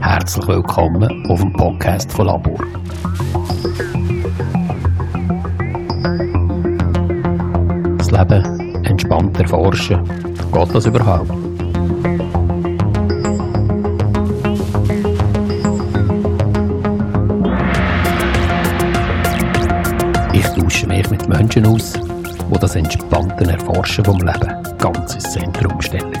Herzlich willkommen auf dem Podcast von Labor. Das Leben entspannt erforschen. Geht das überhaupt? Ich tausche mich mit Menschen aus, die das entspannte Erforschen vom Leben ganz ins Zentrum stellen.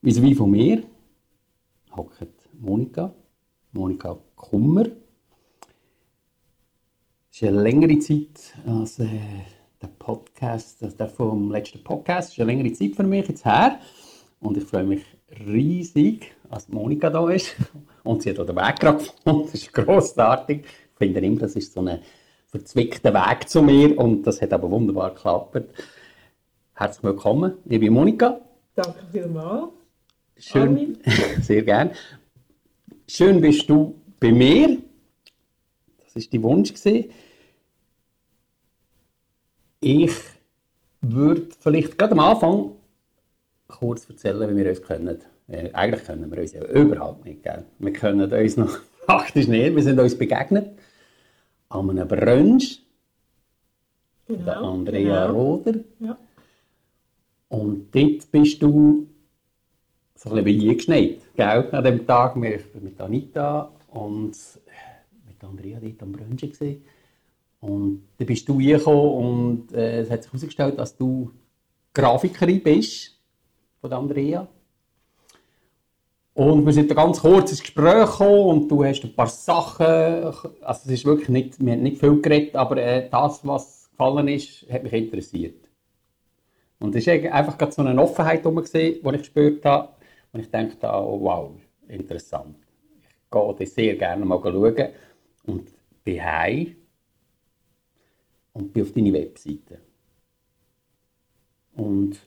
Wie von mir hockt Monika, Monika Kummer. Es ist eine längere Zeit als äh, der Podcast, also der vom letzten Podcast, ist eine längere Zeit für mich jetzt her. Und ich freue mich riesig, dass Monika da ist. Und sie hat auch den Weg gerade gefunden. Das ist grossartig. Ich finde immer, das ist so ein verzwickter Weg zu mir. Und das hat aber wunderbar geklappt. Herzlich willkommen, liebe Monika. Danke vielmals. Schön, sehr gern. Schön bist du bei mir. Das ist die Wunsch gewesen. Ich würde vielleicht gerade am Anfang kurz erzählen, wie wir uns kennen. Äh, eigentlich können wir uns ja überhaupt nicht. Gell? Wir können uns noch faktisch nicht. Wir sind uns begegnet an einem Brunch. Genau, der Andrea genau. Roder. Ja. Und dort bist du so ein bisschen eingeschneit, gell? An dem Tag. Wir waren mit Anita und mit Andrea dort am Brunchen. Gewesen. Und dann bist du reingekommen und äh, es hat sich herausgestellt, dass du Grafikerin bist von Andrea. Und wir sind da ganz kurz ins Gespräch gekommen und du hast ein paar Sachen, also es ist wirklich nicht, wir haben nicht viel geredet, aber äh, das, was gefallen ist, hat mich interessiert. Und es war einfach gerade so eine Offenheit rum, gewesen, die ich gespürt habe. Und ich dachte, oh, wow, interessant. Ich gehe das sehr gerne mal schauen. Und bin heim und bin auf deine Webseite. Und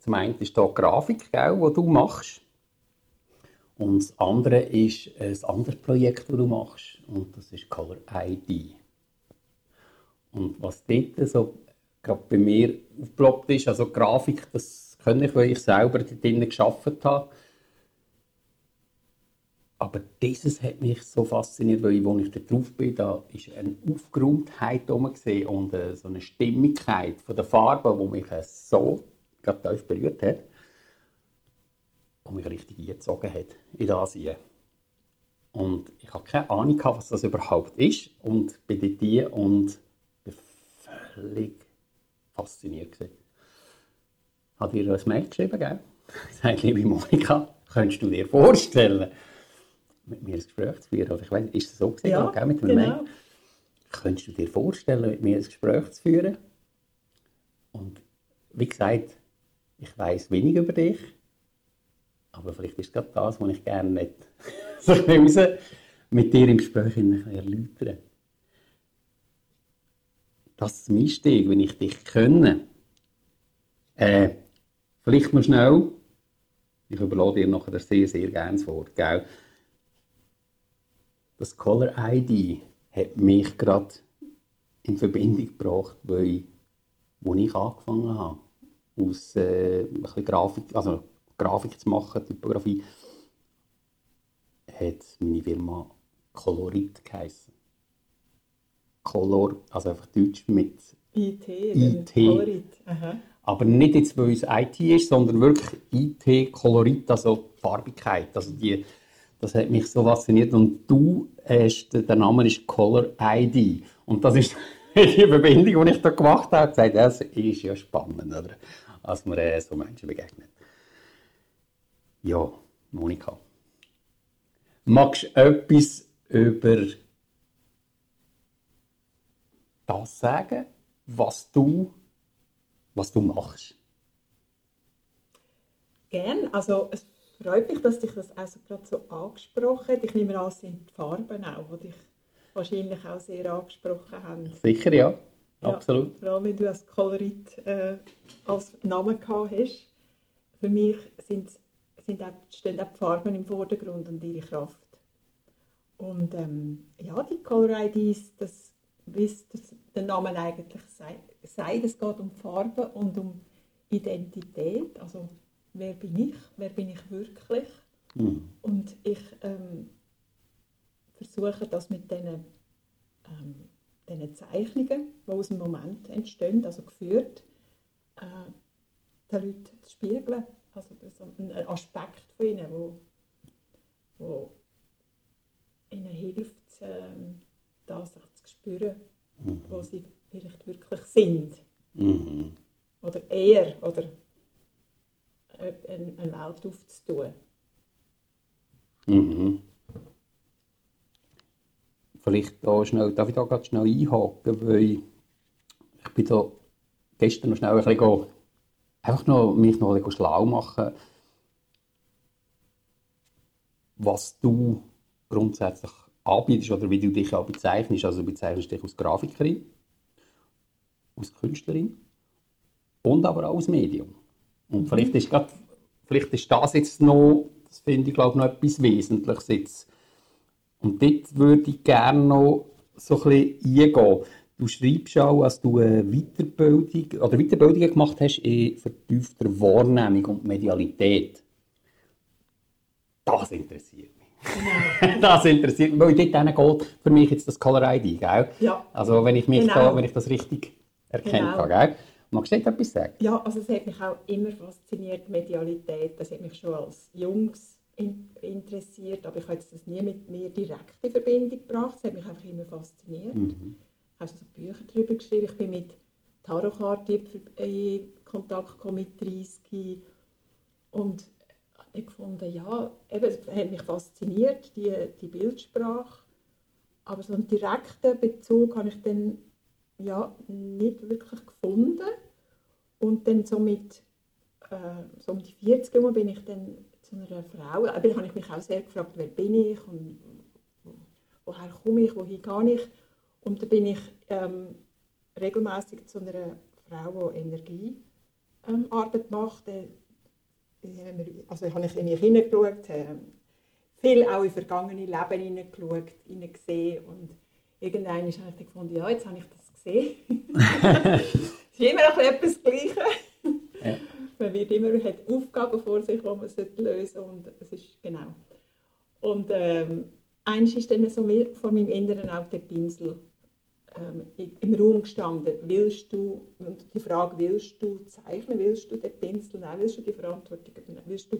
zum einen ist hier die Grafik, die du machst. Und das andere ist ein anderes Projekt, das du machst. Und das ist Color ID. Und was dort so gerade bei mir aufgeploppt ist, also Grafik, das kann ich, weil ich selber dort drinnen gearbeitet habe. Aber dieses hat mich so fasziniert, weil als ich da drauf bin, da ist eine Aufgeräumtheit gesehen und äh, so eine Stimmigkeit von der Farbe, die mich äh, so tief berührt hat und mich richtig eingezogen hat in das hier. Und ich habe keine Ahnung, was das überhaupt ist und bin dort hier und bin völlig fasziniert gewesen. Hat ihr ein Mail geschrieben, gell? Sagt, liebe Monika, könntest du dir vorstellen, mit mir ein Gespräch zu führen? Oder ich weiß, ist das so gewesen, Ja, gell, mit genau. Könntest du dir vorstellen, mit mir ein Gespräch zu führen? Und wie gesagt, ich weiß wenig über dich, aber vielleicht ist gerade das, was ich gerne nicht so mit dir im Gespräch erläutern. Das ist mein Einstieg, wenn ich dich kenne. Äh, vielleicht noch schnell, ich überlasse dir nachher sehr, sehr gerne das Wort, gell? Das Color ID hat mich gerade in Verbindung gebracht, weil wo ich angefangen habe, aus äh, ein bisschen Grafik, also Grafik zu machen, Typografie, hat meine Firma Colorit geheißen. Color, also einfach Deutsch mit IT. IT. Colorit. Aha. aber nicht jetzt, weil es IT ist, sondern wirklich IT, Kolorit, also Farbigkeit. Also die, das hat mich so fasziniert. Und du hast, der Name ist Color ID. Und das ist die Verbindung, die ich da gemacht habe. gesagt, das ist ja spannend, oder? Als man äh, so Menschen begegnet. Ja, Monika. Magst du etwas über das sagen, was du, was du machst? Gern. Also, freut mich, dass dich das also gerade so angesprochen hat. Ich nehme an, es sind die Farben auch, die dich wahrscheinlich auch sehr angesprochen haben. Sicher, ja. Ja. absolut. Vor allem, wenn du als Kolorit äh, als Namen gehabt hast. Für mich sind, sind auch, stehen auch die Farben im Vordergrund und ihre Kraft. Und ähm, ja, die Color IDs, das, wie es das, der Name eigentlich sei- sagt, es geht um Farben und um Identität. Also, wer bin ich? Wer bin ich wirklich? Mhm. Und ich ähm, versuche das mit diesen, ähm, diesen Zeichnungen, die aus dem Moment entstehen, also geführt, äh, den Leuten zu spiegeln. Also das ist ein Aspekt von ihnen, wo, wo ihnen hilft, ähm, das auch zu spüren, wo sie vielleicht wirklich sind. Mhm. Oder eher, oder äh, eine, Welt aufzutun. Mhm. Vielleicht da schnell, darf ich da gerade schnell einhaken, weil ich bin da gestern noch schnell ein bisschen einfach noch, mich noch ein bisschen schlau machen, was du grundsätzlich anbietest oder wie du dich auch bezeichnest. Also du bezeichnest dich als Grafikerin, als Künstlerin und aber auch als Medium. Und vielleicht ist, grad, vielleicht ist das jetzt noch, das finde ich glaube noch etwas Wesentliches jetzt. Und dort würde ich gerne noch so ein bisschen eingehen. Du schreibst auch, dass du eine Weiterbildung oder Weiterbildungen gemacht hast in vertiefter Wahrnehmung und Medialität. Das interessiert mich. das interessiert mich, weil dort geht für mich jetzt das Color ID, gell? Ja. Also wenn ich, mich Genau. da, wenn ich das richtig erkennen Genau. kann, gell? Magst du nicht etwas sagen? Ja, also es hat mich auch immer fasziniert, Medialität. Das hat mich schon als Jungs in, interessiert, aber ich habe das nie mit mir direkt in Verbindung gebracht. Es hat mich einfach immer fasziniert. Mhm. Ich habe also Bücher darüber geschrieben. Ich bin mit Tarotkarten in Kontakt gekommen mit 30 und habe gefunden, ja, eben, es hat mich fasziniert, die, die Bildsprache. Aber so einen direkten Bezug habe ich dann ja, nicht wirklich gefunden. Und dann so mit äh, so um die 40 herum bin ich dann zu einer Frau, aber da habe ich mich auch sehr gefragt, wer bin ich und woher komme ich, wohin gehe ich. Und da bin ich ähm, regelmäßig zu einer Frau, die Energiearbeit ähm, macht. Äh, also habe ich in mich hineingeschaut, äh, viel auch in vergangene Leben hineingeschaut, hineingesehen und irgendwann habe ich dann gefunden, ja, jetzt habe ich das gesehen. es ist immer noch etwas Gleiche. Ja. Man wird immer hat Aufgaben vor sich, die man lösen sollte und es ist genau. Und ähm, eins ist dann so vor meinem Inneren auch der Pinsel ähm, im Raum gestanden. Willst du, und die Frage, willst du zeichnen, willst du den Pinsel nehmen, willst du die Verantwortung übernehmen, willst du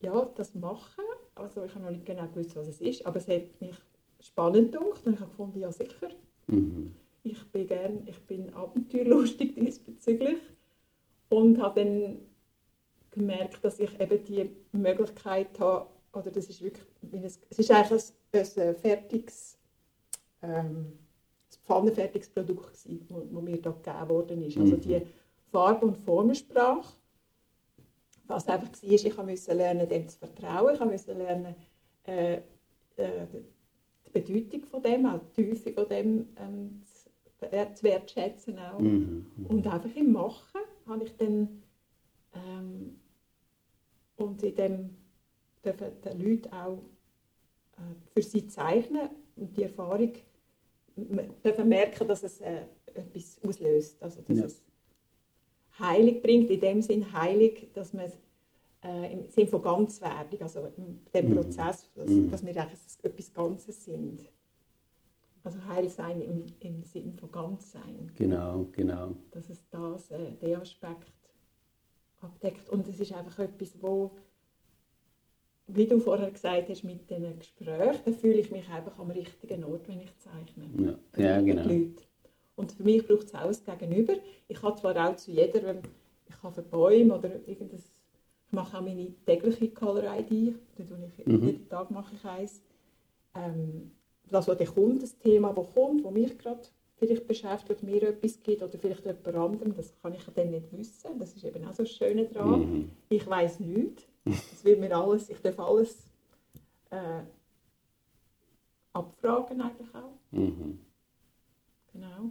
ja, das machen? Also ich habe noch nicht genau gewusst, was es ist, aber es hat mich spannend gedacht und ich habe gefunden, ja sicher, Mhm. Ich bin gern, ich bin abenteuerlustig diesbezüglich und habe dann gemerkt, dass ich eben die Möglichkeit habe, oder das ist wirklich, es ist eigentlich ein, ein fertiges, ähm, pfannenfertiges Produkt gewesen, wo, wo mir da gegeben worden ist. Also Mhm. die Farbe- und Formensprache, was einfach war, ich musste lernen, dem zu vertrauen, ich musste lernen, äh, äh, die Bedeutung von dem, auch die Tiefe von dem ähm, zu, wer- zu wertschätzen auch. Mhm. Und einfach im Machen habe ich dann ähm, und in dem dürfen die Leute auch äh, für sie zeichnen und die Erfahrung dürfen merken, dass es äh, etwas auslöst, also dass Ja. es Heilig bringt, in dem Sinn heilig, dass man äh, im Sinn von Ganzwerdung, also dem Mhm. Prozess, dass, Mhm. dass wir eigentlich etwas Ganzes sind. Also heil sein im, im Sinn von ganz sein Genau, genau. dass es das, äh, den Aspekt abdeckt. Und es ist einfach etwas, wo, wie du vorher gesagt hast, mit diesen Gesprächen, da fühle ich mich einfach am richtigen Ort, wenn ich zeichne. Ja, ja genau. Leute. Und für mich braucht es auch ein Gegenüber. Ich habe zwar auch zu jeder, ich habe Bäume oder irgendein, ich mache auch meine tägliche Color ID, da tue ich, Mhm. jeden Tag mache ich eins. Ähm, das, was der Kunde, das Thema, das kommt, das mich gerade vielleicht beschäftigt, mir etwas gibt oder vielleicht jemand anderem, das kann ich dann nicht wissen. Das ist eben auch so das Schöne daran. Mhm. Ich weiß nichts. Es wird mir alles, ich darf alles äh, abfragen eigentlich auch. Mhm. Genau.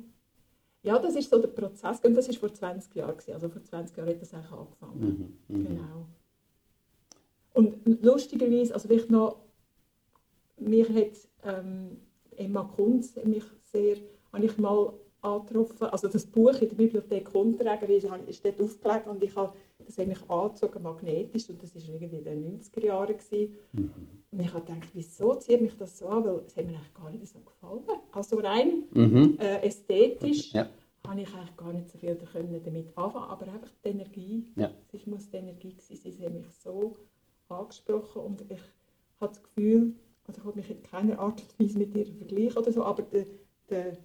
Ja, das ist so der Prozess. Und das war vor 20 Jahren. gewesen. Also vor 20 Jahren hat das eigentlich angefangen. Mhm. Mhm. Genau. Und lustigerweise, also vielleicht noch, mich hat ähm, Emma Kunz mich sehr, habe ich mal angetroffen, also das Buch in der Bibliothek Unterregen, ich ist dort aufgelegt und ich habe das hat mich angezogen, magnetisch, und das war irgendwie in den 90er Jahren. Gewesen. Mhm. Und ich habe gedacht, wieso zieht mich das so an, weil es hat mir eigentlich gar nicht so gefallen. Also rein Mhm. äh, ästhetisch Ja. habe ich eigentlich gar nicht so viel damit anfangen, aber einfach die Energie, Ja. es muss die Energie gewesen sein, sie haben mich so angesprochen und ich habe das Gefühl, also ich will mich in keiner Art und Weise mit ihr vergleichen oder so, aber der, der,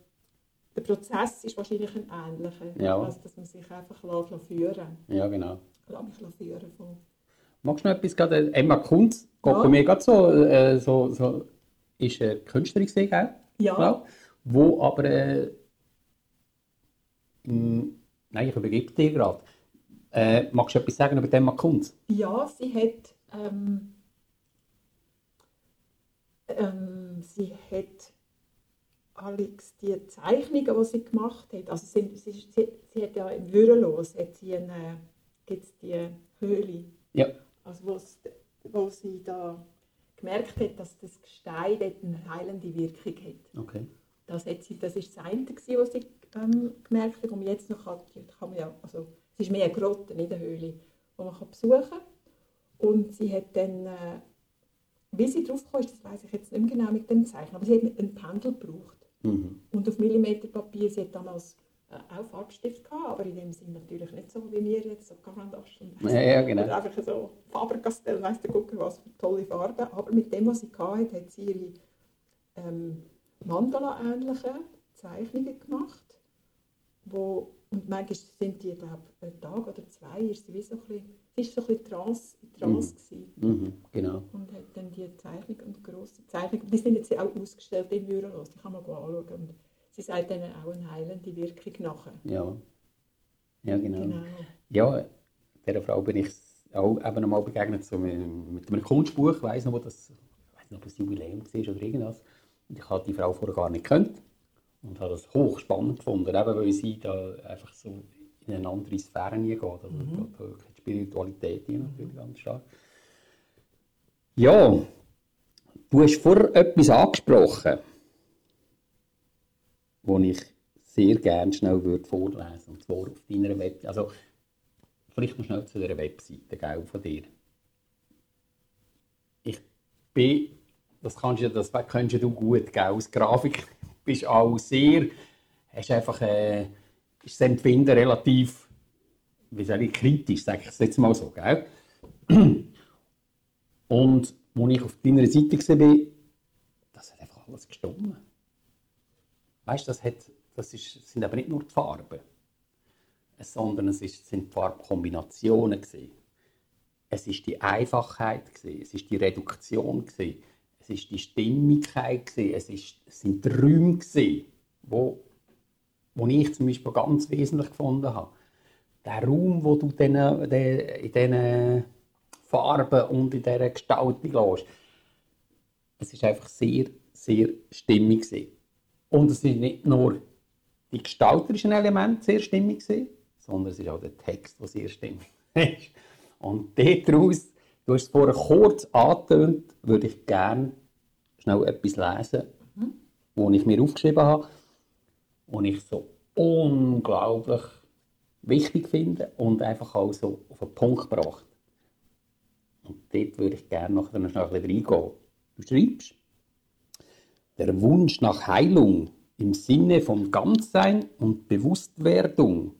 der Prozess ist wahrscheinlich ein ähnlicher, Ja. also dass man sich einfach lässt, führen ja, genau. lässt mich führen von Magst du noch etwas gerade? Emma Kunz geht Ja. bei mir gerade so, äh, so, so ist eine Künstlerin gewesen, gell? Ja. Genau. Wo aber äh, mh, nein, ich übergebe dir gerade. Äh, magst du etwas sagen über Emma Kunz? Ja, sie hat, ähm, ähm, sie hat Alex die Zeichnungen, die sie gemacht hat, also sie, sie, sie, sie hat ja im Würelos hat sie eine, gibt's die Höhle, Ja. also wo, sie da gemerkt hat, dass das Gestein dort eine heilende Wirkung hat. Okay. Das, hat sie, das ist das eine, was sie ähm, gemerkt hat. Und jetzt noch kann, kann man ja, also, es ist mehr eine Grotte, nicht eine Höhle, die man kann besuchen kann. Und sie hat dann, äh, wie sie drauf kam, das weiß ich jetzt nicht mehr genau mit dem Zeichen, aber sie hat einen Pendel gebraucht. Mhm. Und auf Millimeterpapier, sie hat damals äh, auch Farbstift gehabt, aber in dem Sinn natürlich nicht so wie wir jetzt, so Carandache und Ja, ja, genau. oder einfach so Faber-Castell, weiss der Gucker, was für tolle Farben. Aber mit dem, was sie hatte, hat sie ihre ähm, Mandala-ähnliche Zeichnungen gemacht. Wo, und manchmal sind die, glaube ich, einen Tag oder zwei, ist sie wie so ein bisschen, sie ist so ein bisschen Trance, in Trance gewesen. Mhm. Genau. Und hat dann die Zeichnung und grosse Zeichnung, die sind jetzt auch ausgestellt in Würelos, die kann man anschauen. Und sie sagt dann auch eine heilende Wirkung nachher. Ja. Ja, genau. Genau. Ja, dieser Frau bin ich auch eben einmal begegnet, so mit, mit einem Kunstbuch, ich weiss noch, wo das, ich weiss nicht, ob das Jubiläum war oder irgendwas. Und ich habe die Frau vorher gar nicht gekannt und habe das hochspannend gefunden, eben weil sie da einfach so in eine andere Sphäre geht. Also da, da die Spiritualität hier natürlich ganz stark. Ja, du hast vorher etwas angesprochen, das ich sehr gerne schnell würde vorlesen Und zwar auf deiner Webseite. Also, vielleicht noch schnell zu dieser Webseite gell, von dir. Ich bin, das, kannst du, das kennst ja du gut, gell, als Grafik bist du auch sehr, hast einfach, äh, ist das Empfinden relativ, wie soll ich, kritisch, sage ich es jetzt mal so, gell? Und als ich auf deiner Seite bin, das hat einfach alles gestimmt. Weißt du, das, hat, das ist, sind aber nicht nur die Farben, sondern es ist, sind die Farbkombinationen. Gewesen. Es ist die Einfachheit, gewesen. es ist die Reduktion, gewesen. es ist die Stimmigkeit, gewesen. es, ist, es sind die Räume, gewesen, wo, wo ich zum Beispiel ganz wesentlich gefunden habe. Der Raum, wo du den, den, in diesen Farben und in dieser Gestaltung lässt, es ist einfach sehr, sehr stimmig. Gewesen. Und es sind nicht nur die gestalterischen Elemente sehr stimmig, gewesen, sondern es ist auch der Text, der sehr stimmig ist. Und daraus, du hast es vorher kurz angetönt, würde ich gerne schnell etwas lesen, mhm. was ich mir aufgeschrieben habe, und ich so unglaublich wichtig finde und einfach auch so auf den Punkt gebracht. Und dort würde ich gerne noch ein bisschen reingehen. Du schreibst, der Wunsch nach Heilung im Sinne von Ganzsein und Bewusstwerdung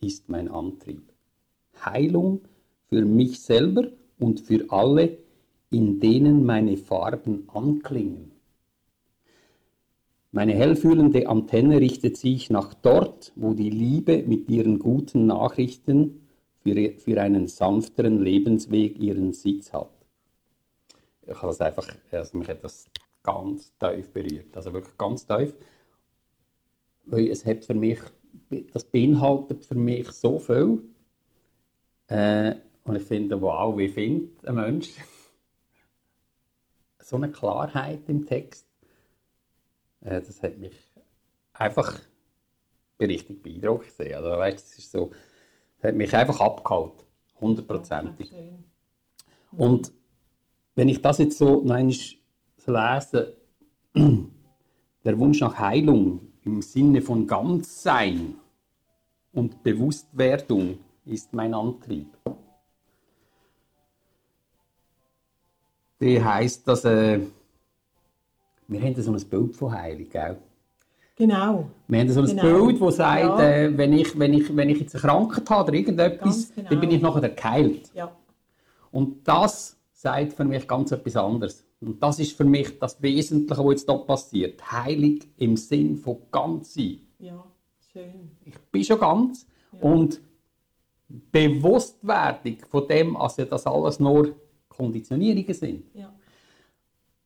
ist mein Antrieb. Heilung für mich selber und für alle, in denen meine Farben anklingen. Meine hellfühlende Antenne richtet sich nach dort, wo die Liebe mit ihren guten Nachrichten für, für einen sanfteren Lebensweg ihren Sitz hat. Ich habe das einfach, also mich hat das ganz tief berührt, also wirklich ganz tief, weil es hat für mich, das beinhaltet für mich so viel äh, und ich finde, wow, wie findet ein Mensch so eine Klarheit im Text. Äh, das hat mich einfach richtig beeindruckt. Also, weißt, es ist so, es hat mich einfach abgeholt. Hundertprozentig. Und wenn ich das jetzt so noch lese, der Wunsch nach Heilung im Sinne von Ganzsein und Bewusstwerdung ist mein Antrieb. Die heißt, dass äh, wir haben so ein Bild von Heilung, gell? Genau. Wir haben so ein Genau. Bild, das sagt, Ja. äh, wenn, ich, wenn, ich, wenn ich jetzt eine Krankheit habe oder irgendetwas, genau. dann bin ich nachher geheilt. Ja. Und das sagt für mich ganz etwas anderes. Und das ist für mich das Wesentliche, was jetzt hier passiert. Heilig im Sinn von ganz sein. Ja. Schön. Ich bin schon ganz und Bewusstwerdung von dem, also dass alles nur Konditionierungen sind. Ja.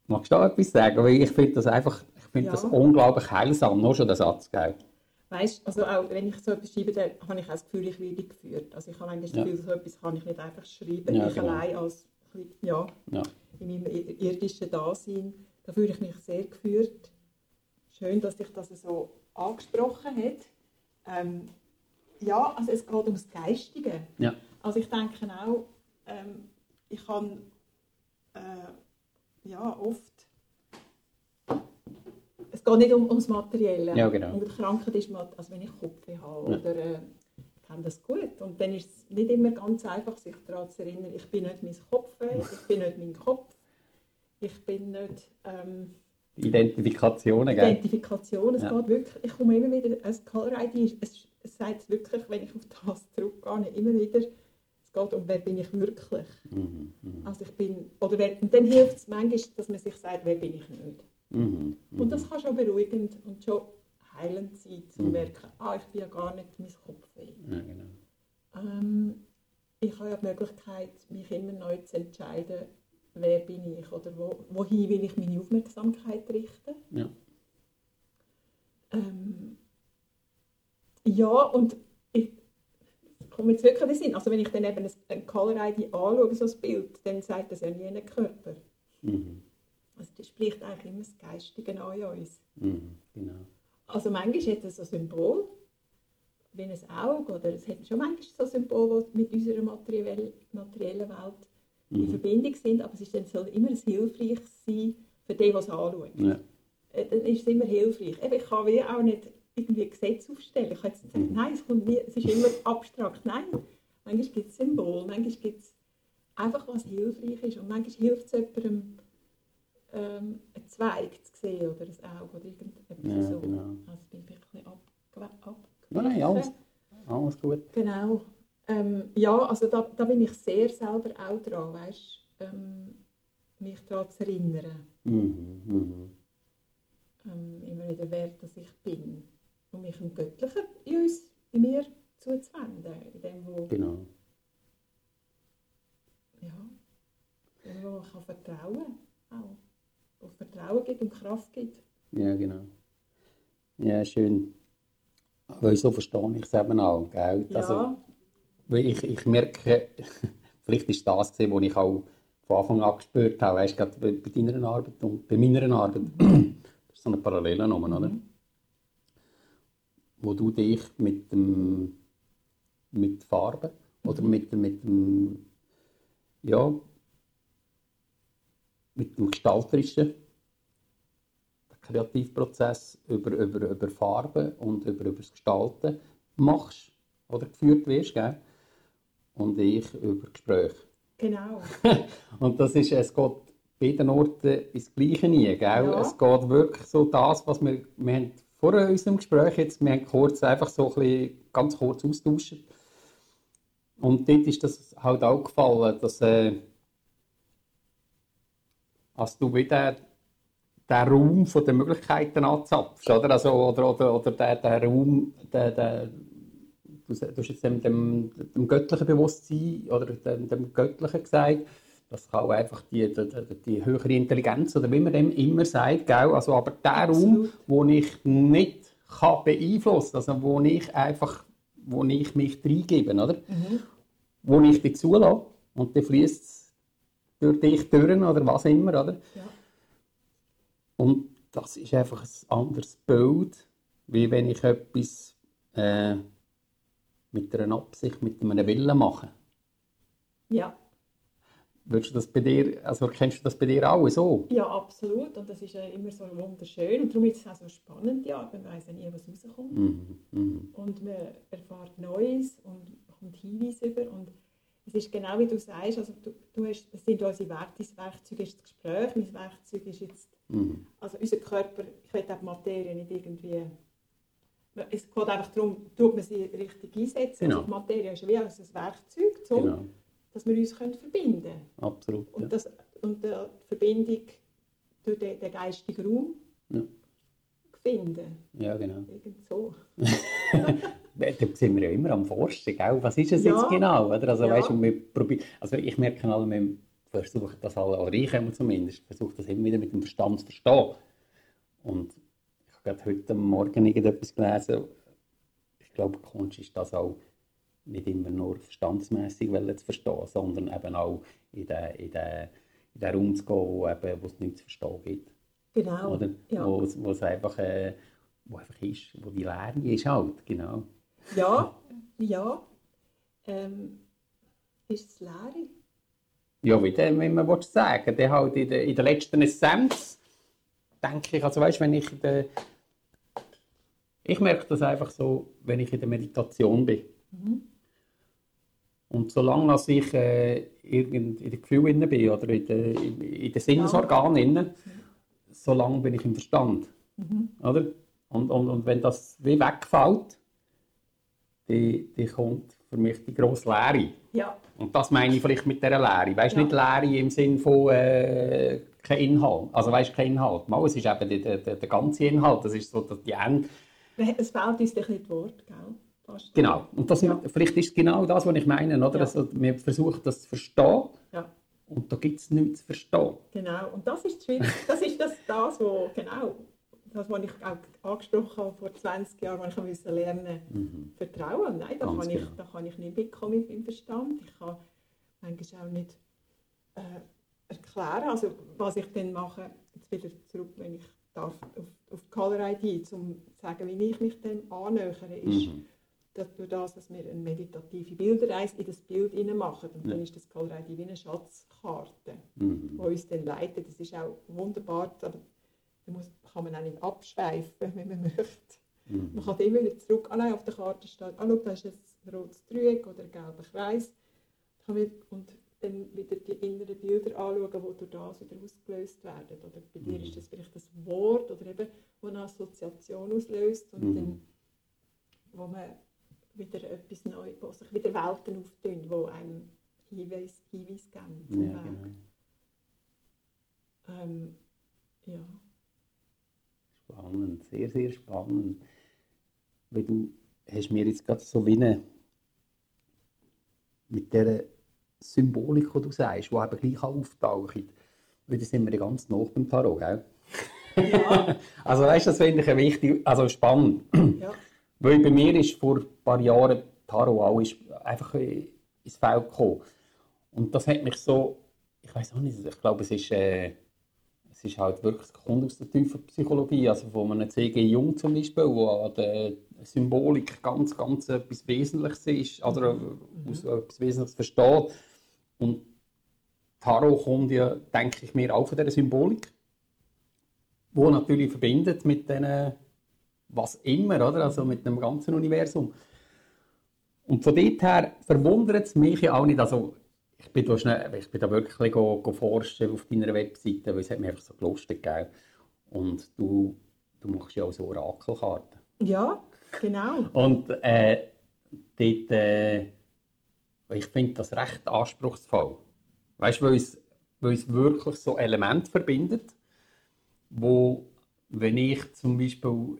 Magst du da etwas sagen? Weil ich finde das einfach, ich finde Ja. das unglaublich heilsam, nur schon der Satz, gell? Weißt, also auch wenn ich so etwas schreibe, dann habe ich auch das Gefühl, ich werde geführt. Also ich habe eigentlich das Ja. Gefühl, so etwas kann ich nicht einfach schreiben. Ja, ich genau. allein als ja, Ja. in meinem ir- irdischen Dasein, da fühle ich mich sehr geführt. Schön, dass dich das so angesprochen hat. Ähm, ja, also es geht ums Geistige. Ja. Also ich denke auch, ähm, ich kann äh, ja, oft es geht nicht um, ums Materielle. Ja, genau. Und Krankheit ist, mal- also wenn ich Kopfweh habe Ja. oder äh, ich kenne das gut. Und dann ist es nicht immer ganz einfach, sich daran zu erinnern, ich bin nicht mein Kopfweh, ich bin nicht mein Kopf, ich bin nicht ähm, Identifikationen, gell? Identifikation. Es Ja. geht wirklich, ich komme immer wieder, ein Color ID, ist- es, es sagt wirklich, wenn ich auf das zurückgehe, immer wieder, geht um, wer bin ich wirklich. Mhm, mhm, Also ich bin, oder wer, und dann hilft es manchmal, dass man sich sagt, wer bin ich nicht. mhm, mhm. Und das kann schon beruhigend und schon heilend sein, zu Mhm. merken, ah, ich bin ja gar nicht mein Kopfweh. Ja, genau. Ähm, ich habe ja die Möglichkeit, mich immer neu zu entscheiden, wer bin ich oder wo, wohin will ich meine Aufmerksamkeit richten. Ja. Ähm, ja, und komme jetzt wirklich in den Sinn. Also wenn ich dann eben ein, ein Color ID anschaue, so ein Bild, dann sagt das ja nie einen Körper. Mhm, Also das spricht eigentlich immer das Geistige an uns. mhm, genau. Also manchmal hat es so ein Symbol, wie ein Auge, oder es hat schon manchmal so ein Symbol, die mit unserer materiell, materiellen Welt in Mhm. Verbindung sind, aber es ist dann, soll immer ein hilfreiches sein für den, der es anschaut. Ja. Äh, dann ist es immer hilfreich. Ich kann wie auch nicht irgendwie ein Gesetz aufstellen. Ich kann jetzt nicht sagen, Mhm. nein, es, kommt nie, es ist immer abstrakt. Nein, manchmal gibt es Symbole, manchmal gibt es einfach, was hilfreich ist. Und manchmal hilft es jemandem, ähm, einen Zweig zu sehen oder ein Auge oder irgendetwas Ja, so. genau. Also bin ich ein bisschen abgewichen. Nein, alles, alles gut. Genau. Ähm, ja, also da, da bin ich sehr selber auch dran, weißt, ähm, mich daran zu erinnern. Mhm, mhm. ähm, immer wieder wert, dass ich bin. Und mich im Göttlichen in uns, in mir zuzuwenden. In dem, wo, Genau. ja, dem, wo ich kann vertrauen kann. Wo Vertrauen gibt und Kraft gibt. Ja, genau. Ja, schön. Weil so verstehe ich es eben auch. Gell? Ja, Also, weil ich, ich merke, vielleicht ist das gesehen, was ich auch von Anfang an gespürt habe, weißt, gerade bei, deiner Arbeit und bei meiner Arbeit. das ist so eine Parallele genommen, oder? Wo du dich mit dem mit Farben oder mit, mit dem ja mit dem gestalterischen Kreativprozess über, über, über Farben und über, über das Gestalten machst oder geführt wirst, gell? und ich über Gespräche. genau. Und das ist, es geht beiden Orten ins Gleiche nie, gell? Ja. Es geht wirklich so das, was wir, wir haben vor unserem Gespräch jetzt, wir haben kurz einfach so ein bisschen, ganz kurz austauscht. Und dort ist das halt auch gefallen, dass, äh, als du wieder den Raum von den Möglichkeiten anzapfst, oder? Also, oder, oder, oder den, den Raum, den, den, du, hast jetzt dem, dem, dem göttlichen Bewusstsein oder dem, dem göttlichen gesagt, das kann auch einfach die, die, die, höhere Intelligenz oder wie man dem immer sagt, gell? Also, aber der Raum, wo ich nicht kann beeinflussen kann, also wo ich einfach, wo ich mich reingebe, oder? Wo ich dich zulasse und dann fließt es durch dich durch oder was immer, oder? Ja. Und das ist einfach ein anderes Bild, wie wenn ich etwas äh, mit einer Absicht, mit einem Willen machen. Ja. Würdest du das bei dir, also kennst du das bei dir auch so? Ja, absolut. Und das ist ja immer so wunderschön. Und darum ist es auch so spannend, ja. Man weiß ja nie, was rauskommt. Mhm. Mhm. Und man erfährt Neues und kommt Hinweise über. Und es ist genau wie du sagst, also du, du hast, das sind unsere Werte, das Werkzeug ist das Gespräch, mein Werkzeug ist jetzt, Mhm. also unser Körper, ich will auch die Materie nicht irgendwie, es geht einfach darum, tut man sie richtig einsetzen. Genau. Also die Materie ist wie ein Werkzeug, so, Genau, dass wir uns können verbinden können. absolut. Und, Ja. das, und die Verbindung durch den, den geistigen Raum Ja. finden. ja, genau. Irgend so. Da sind wir ja immer am Forschen, gell? was ist es Ja. jetzt genau? Oder? Also, Ja. weißt, wir probieren, also ich merke alle, wir versuchen das alle, oder ich zumindest, versuche das immer wieder mit dem Verstand zu verstehen. Und ich habe gerade heute Morgen irgendetwas gelesen, ich glaube, Kunst ist das auch nicht immer nur verstandsmässig zu verstehen, sondern eben auch in den, in den, in den Raum zu gehen, wo, eben, wo es nichts zu verstehen gibt. Genau. Oder? Ja. Wo, es- wo es einfach, äh, wo einfach ist, wo die Lehre ist halt, genau. Ja, ja. Ähm, ist es Leere? Ja, wie dem, wenn man sagen der halt in der, in der letzten Essenz, denke ich, also weißt, wenn ich in der, ich merke das einfach so, wenn ich in der Meditation bin. Und solange als ich äh, irgend in den Gefühlen bin oder in den, in, den Sinnesorganen, ja. solange bin ich im Verstand. Oder? Und, und, und wenn das wie wegfällt, die, die kommt für mich die grosse Leere. Ja. Und das meine ich vielleicht mit dieser Lehre. Weißt du, Ja. nicht Lehre im Sinn von äh, kein Inhalt. Also weißt kein Inhalt. Mal, es ist eben der, der, der ganze Inhalt. Das ist so dass die End. Es fehlt uns ein bisschen das Wort, gell? Genau. Und das, Ja. vielleicht ist es genau das, was ich meine. Oder? Ja. Also, wir versuchen das zu verstehen. Ja, Und da gibt es nichts zu verstehen. genau. Und das ist schwierig. Das ist das, das wo, genau, das, was ich auch angesprochen habe vor 20 Jahren, als ich musste lernen Vertrauen. Nein, da Ganz kann, ich, genau. da kann ich nicht mitkommen mit meinem Verstand. Ich kann manchmal auch nicht äh, erklären, also was ich dann mache, jetzt wieder zurück, wenn ich darf, auf, auf die Color ID, um zu sagen, wie ich mich dem annähere, ist, Mhm. Dass durch das, dass wir eine meditative Bilderreise in das Bild machen. Und dann Ja. ist das ID wie eine Schatzkarte, Mhm. die uns dann leitet. Das ist auch wunderbar, aber da muss, kann man auch nicht abschweifen, wenn man möchte. Mhm. Man kann immer wieder zurück, ah nein, auf der Karte steht, ah, schau, da ist ein rotes Dreieck oder ein gelber Kreis. Und dann wieder die inneren Bilder anschauen, die durch das wieder ausgelöst werden. Oder bei dir ist das vielleicht das Wort oder eben, wo eine Assoziation auslöst und Mhm. dann, wo man wieder etwas Neues, wo sich wieder Welten auftun, die einem Hinweis, Hinweis geben Ja, genau. Ähm, ja. Spannend, sehr, sehr spannend. Weil du hast mir jetzt gerade so wie eine, mit dieser Symbolik, die du sagst, die eben gleich auftaucht, weil das sind wir ja ganz nah beim Tarot, gell? Ja, Also weißt du, das finde ich wichtig, also spannend. ja. Weil bei mir ist vor ein paar Jahren Tarot auch ist einfach ins Feld gekommen. Und das hat mich so, ich weiß auch nicht, ich glaube, es ist, äh, es ist halt wirklich, kommt aus der tiefen Psychologie, also von einem C.G. Jung zum Beispiel, wo an der Symbolik ganz, ganz etwas Wesentliches ist, also äh, aus etwas Wesentliches versteht. Und Tarot kommt ja, denke ich mir, auch von dieser Symbolik, wo natürlich verbindet mit diesen was immer, oder? Also mit dem ganzen Universum. Und von dort her verwundert es mich ja auch nicht, also ich bin da, schnell, ich bin da wirklich go, go forschen auf deiner Webseite, weil es hat mich einfach so gelustet, gell? Und du, du machst ja auch so Orakelkarten. ja, genau. Und äh, dort, äh, ich finde das recht anspruchsvoll. Weißt du, weil es, weil es wirklich so Elemente verbindet, wo, wenn ich zum Beispiel,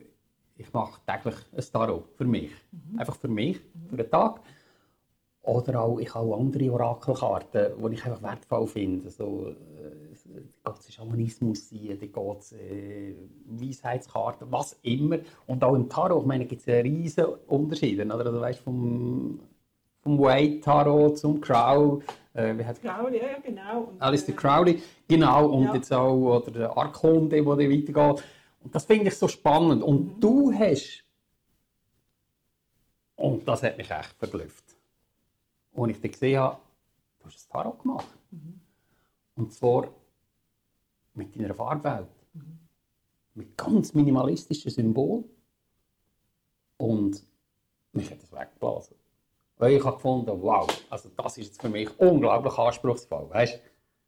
ich mache täglich ein Tarot für mich, einfach für mich, für den Tag. Oder auch, ich habe andere Orakelkarten, die ich einfach wertvoll finde. So, äh, da geht es Schamanismus sein, da geht es äh, Weisheitskarten, was immer. Und auch im Tarot, ich meine, gibt es einen riesen Unterschied. Oder? Also, weißt, vom, vom White Tarot zum Crow, äh, wie heißt Crowley, ja, genau. Und, Alistair äh, Crowley, genau, und Ja. jetzt auch oder der Archonte, der weitergeht. Und das finde ich so spannend. Und du hast Und das hat mich echt verblüfft. Und ich dann gesehen habe, du hast ein Tarot gemacht. Und zwar mit deiner Farbwelt. Mit ganz minimalistischen Symbolen. Und mich hat das weggeblasen. Weil ich habe gefunden, wow, also das ist jetzt für mich unglaublich anspruchsvoll. Weißt?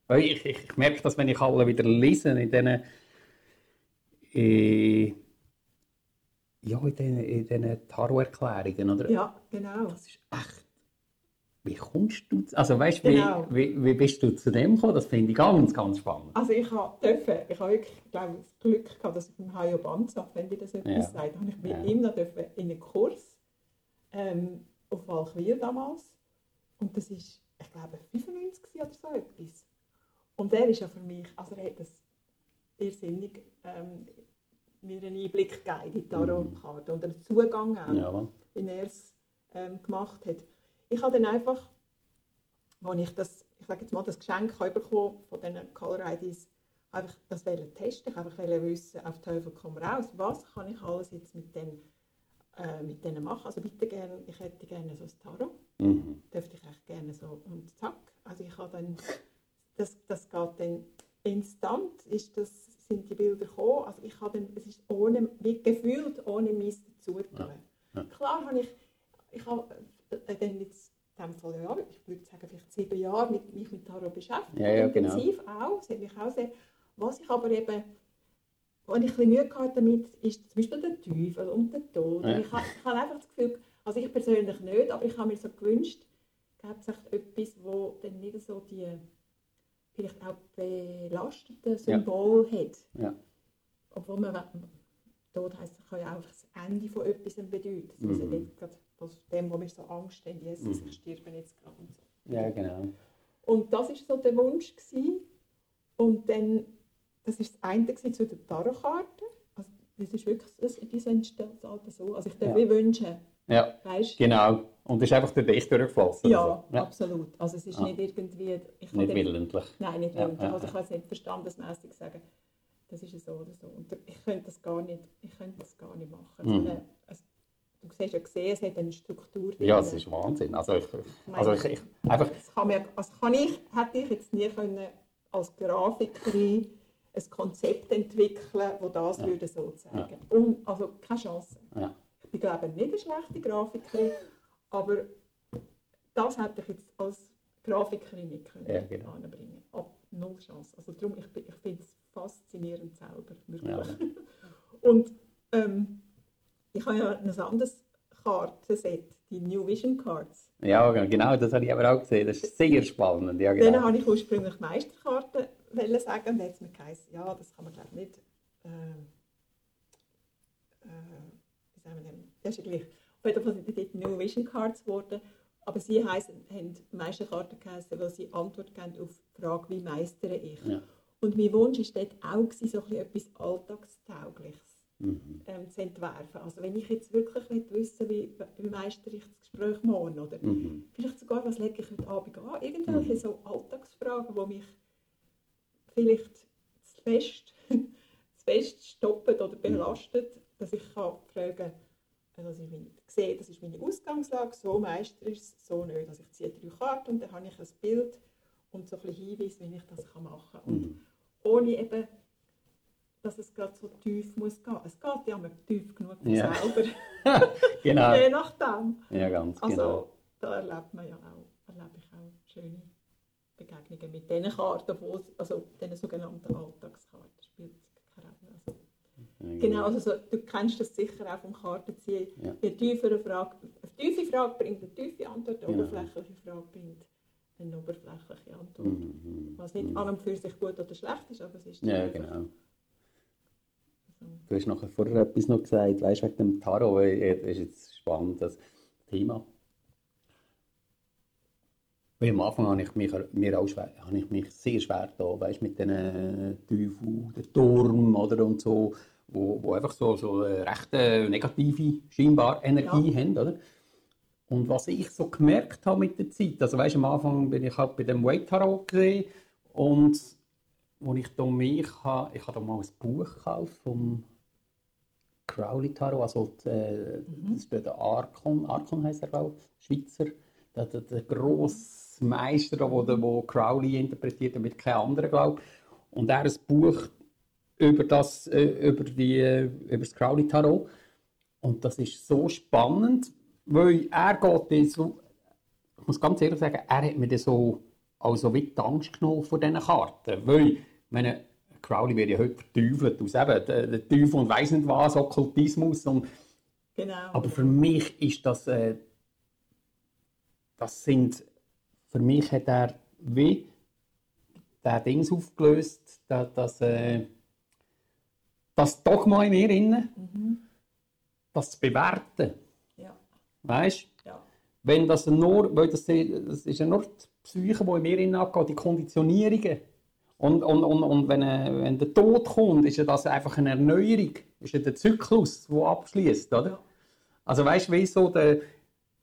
Weil ich, ich, ich merke das, wenn ich alle wieder lese in diesen äh, ja, in diesen, in diesen Tarot-Erklärungen, oder? Ja, genau. Das ist echt. Wie kommst du zu, Also weißt du, wie, Genau. wie, wie bist du zu dem gekommen? Das finde ich ganz, ganz spannend. Also ich habe dürfen, ich habe wirklich, ich glaube, das Glück gehabt, dass ich beim Hajo Banzaf, wenn dir das etwas Ja. sagt, habe ich mit Ja. ihm noch dürfen in einen Kurs ähm, auf Walchwil damals. Und das ist, ich glaube, 95 gewesen oder so etwas. Und er ist ja für mich, also er hat das irrsinnig ähm, mir einen Einblick gegeben in die Tarotkarte und einen Zugang auch Ja, wie er es ähm, gemacht hat. Ich habe dann einfach, als ich das, ich sage jetzt mal, das Geschenk bekommen von diesen Color IDs, einfach das wollte testen. Ich einfach wollte wissen, auf Teufel komm raus, was kann ich alles jetzt mit denen, äh, mit denen machen. Also bitte gerne, ich hätte gerne so ein Tarot, Mhm. dürfte ich echt gerne so und zack. Also ich habe dann, das, das geht dann instant, ist das, sind die Bilder gekommen. Also ich habe dann, es ist ohne, wie gefühlt ohne Mist dazu Ja, ja. Klar habe ich, ich habe äh, dann jetzt in dem Fall, ja, ich würde sagen, vielleicht sieben Jahre mit, mich mit Tarot beschäftigt. Ja, ja, genau. Intensiv auch, das hat mich auch sehr, was ich aber eben, wo ich ein bisschen Mühe hatte damit, ist zum Beispiel der Teufel und der Tod. Ja. Und Ich, habe, ich habe einfach das Gefühl, also ich persönlich nicht, aber ich habe mir so gewünscht, gäbe es etwas, wo dann nicht so die vielleicht auch belasteten Symbole hat. Ja. Obwohl man, Tod heisst, kann ja auch das Ende von etwas bedeuten. Das ja Mhm. nicht gerade das, dem, wo wir so Angst haben, Jesus, Mhm. ich sterbe jetzt gerade und so. ja, genau. Und das war so der Wunsch. Gewesen. Und dann, das war das eine gewesen zu der Tarotkarte. Also, das ist wirklich, das, die sind halt so. Also ich darf Ja. mir wünschen, Ja, weißt genau. Und ist einfach durch dich durchgeflossen. Ja, also. ja. absolut. Also es ist Ah. nicht irgendwie... Ich Nicht willentlich. Nein, nicht Ja, willentlich. ja, also ich ja. kann es nicht verstandesmäßig sagen, das ist so oder so. Und ich könnte das gar nicht, ich könnte das gar nicht machen. So Mhm. es, du siehst ja gesehen, es hat eine Struktur. Ja, es ist Wahnsinn. Also ich, also ich, ich einfach, Das kann, mir, also kann ich, hätte ich jetzt nie können als Grafikerin ein Konzept entwickeln, das das Ja. würde so zeigen. Und, also keine Chance. ja. Ich bin glaube ich nicht eine schlechte Grafikerin, aber das hätte ich jetzt als Grafikerin nicht können Ja, genau. anbringen. Ab null Chance. Also darum, ich, ich finde es faszinierend selber, wirklich. Ja. Und ähm, ich habe ja ein anderes Kartenset, die New Vision Cards. ja, genau, das habe ich aber auch gesehen. Das ist sehr spannend. Ja, genau. habe ich ursprünglich Meisterkarten wollen sagen und dann hat es mir geheißen, ja, das kann man glaube ich nicht. Äh, äh, wie sagen wir denn? Das ist ja gleich. Fall sind dort New Vision Cards geworden. Aber sie heissen, haben Meisterkarten geheißen, weil sie Antwort geben auf die Frage, wie meistere ich. Ja. Und mein Wunsch war dort auch, gewesen, so ein etwas Alltagstaugliches Mhm. ähm, zu entwerfen. Also wenn ich jetzt wirklich will wissen wie, wie meistere ich das Gespräch morgen, oder Mhm. vielleicht sogar, was lege ich heute Abend an, irgendwelche Mhm. so Alltagsfragen, die mich vielleicht zu fest, zu fest stoppen oder belastet, dass ich kann fragen kann, dass ich meine, sehe, das ist meine Ausgangslage, so meistere ich es, so nicht. Also ich ziehe drei Karten und dann habe ich ein Bild und so ein bisschen Hinweis, wie ich das kann machen kann. Und Mhm. ohne eben, dass es gerade so tief muss gehen. Es geht ja immer tief genug von Ja. selber, Genau. je nachdem. Ja, ganz Also genau. da erlebt man ja auch, erlebe ich auch schöne Begegnungen mit diesen Karten, wo also diesen sogenannten Alltagskarten spielt keine Rolle. Also, Ja, genau, also so, du kennst das sicher auch vom Kartenziehen. Ja. Je tiefer eine Frage, eine tiefe Frage bringt eine tiefe Antwort, eine Genau. oberflächliche Frage bringt eine oberflächliche Antwort. Mhm. Was nicht Mhm. an und für sich gut oder schlecht ist, aber es ist Ja, einfach genau. Du hast nachher vorher etwas noch gesagt, weißt du, wegen dem Tarot, äh, das ist jetzt spannend, das Thema. Weil am Anfang habe ich mich, mir auch schwer, habe ich mich sehr schwer getan, weißt, mit diesen Teufeln, den Turm oder, und so, wo, wo einfach so, so eine recht äh, negative, scheinbar Energie haben, oder? Und was ich so gemerkt habe mit der Zeit, also weißt, am Anfang bin ich halt bei dem Wait Tarot gesehen und wo ich da mich habe, ich habe da mal ein Buch gekauft vom Crowley Tarot, also die, äh, das ist der Arkon, Arkon heisst er, glaube ich, Schweizer, der, der, der grosse Meister, der, der, Crowley interpretiert, damit kein anderer, glaube ich. Und er ein Buch über das, äh, über, die, äh, über das Crowley Tarot. Und das ist so spannend, weil er geht so, ich muss ganz ehrlich sagen, er hat mir das so, also wie die Angst genommen von diesen Karten. Weil, meine, Crowley wird ja heute verteufelt aus eben der, der Teufel und weiss nicht was, Okkultismus. Und, Genau. aber für mich ist das, äh, das sind, für mich hat er wie der Dings aufgelöst, das, das, äh, das Dogma in mir inne, das zu bewerten, ja. weißt? Ja. Wenn das nur, weil das, das ist ja nur die Psyche, die in mir innen abgeht, die Konditionierungen. Und, und, und, und wenn, äh, wenn der Tod kommt, ist ja das einfach eine Erneuerung, ist ja der Zyklus, der abschließt, oder? Ja. Also weißt du, wie so der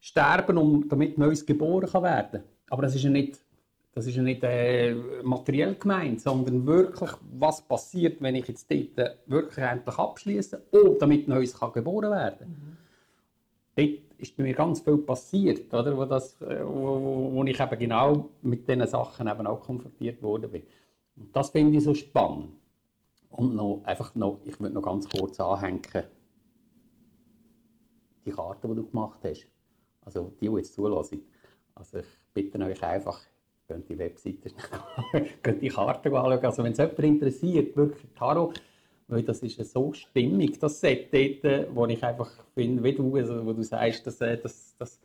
Sterben, um, damit Neues geboren kann werden. Aber das ist ja nicht, das ist ja nicht äh, materiell gemeint, sondern wirklich, was passiert, wenn ich jetzt dort äh, wirklich endlich abschließe und damit Neues kann geboren werden. Dort ist bei mir ganz viel passiert, oder? Wo, das, äh, wo, wo, wo ich eben genau mit diesen Sachen eben auch konfrontiert worden bin. Und das finde ich so spannend. Und noch, einfach noch, ich würde noch ganz kurz anhängen, die Karte, die du gemacht hast. Also die, die jetzt zulassen. Also ich bitte euch einfach, könnt die Webseite könnt die Karte anschauen. Also wenn es jemand interessiert, wirklich Tarot, weil das ist so stimmig, das Set dort, äh, wo ich einfach finde, wie du, also, wo du sagst, dass, äh, das, das,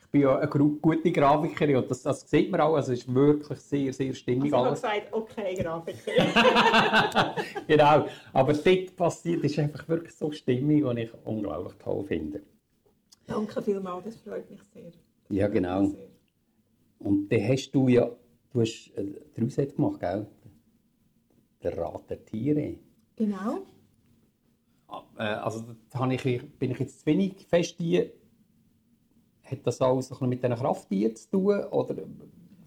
ich bin ja eine gute Grafikerin und das, das sieht man auch, also es ist wirklich sehr, sehr stimmig Ich habe gesagt, okay, Grafiker. genau, aber dort passiert, ist einfach wirklich so stimmig, und ich unglaublich toll finde. Danke vielmals, das freut mich sehr. Ja, genau. Sehr. Und dann hast du ja, du hast äh, Sätze gemacht, gell? Der Rat der Tiere. Genau. Ah, Äh, also da ich, bin ich jetzt zu wenig fest die, hat das alles so ein bisschen mit diesen Krafttieren zu tun? Oder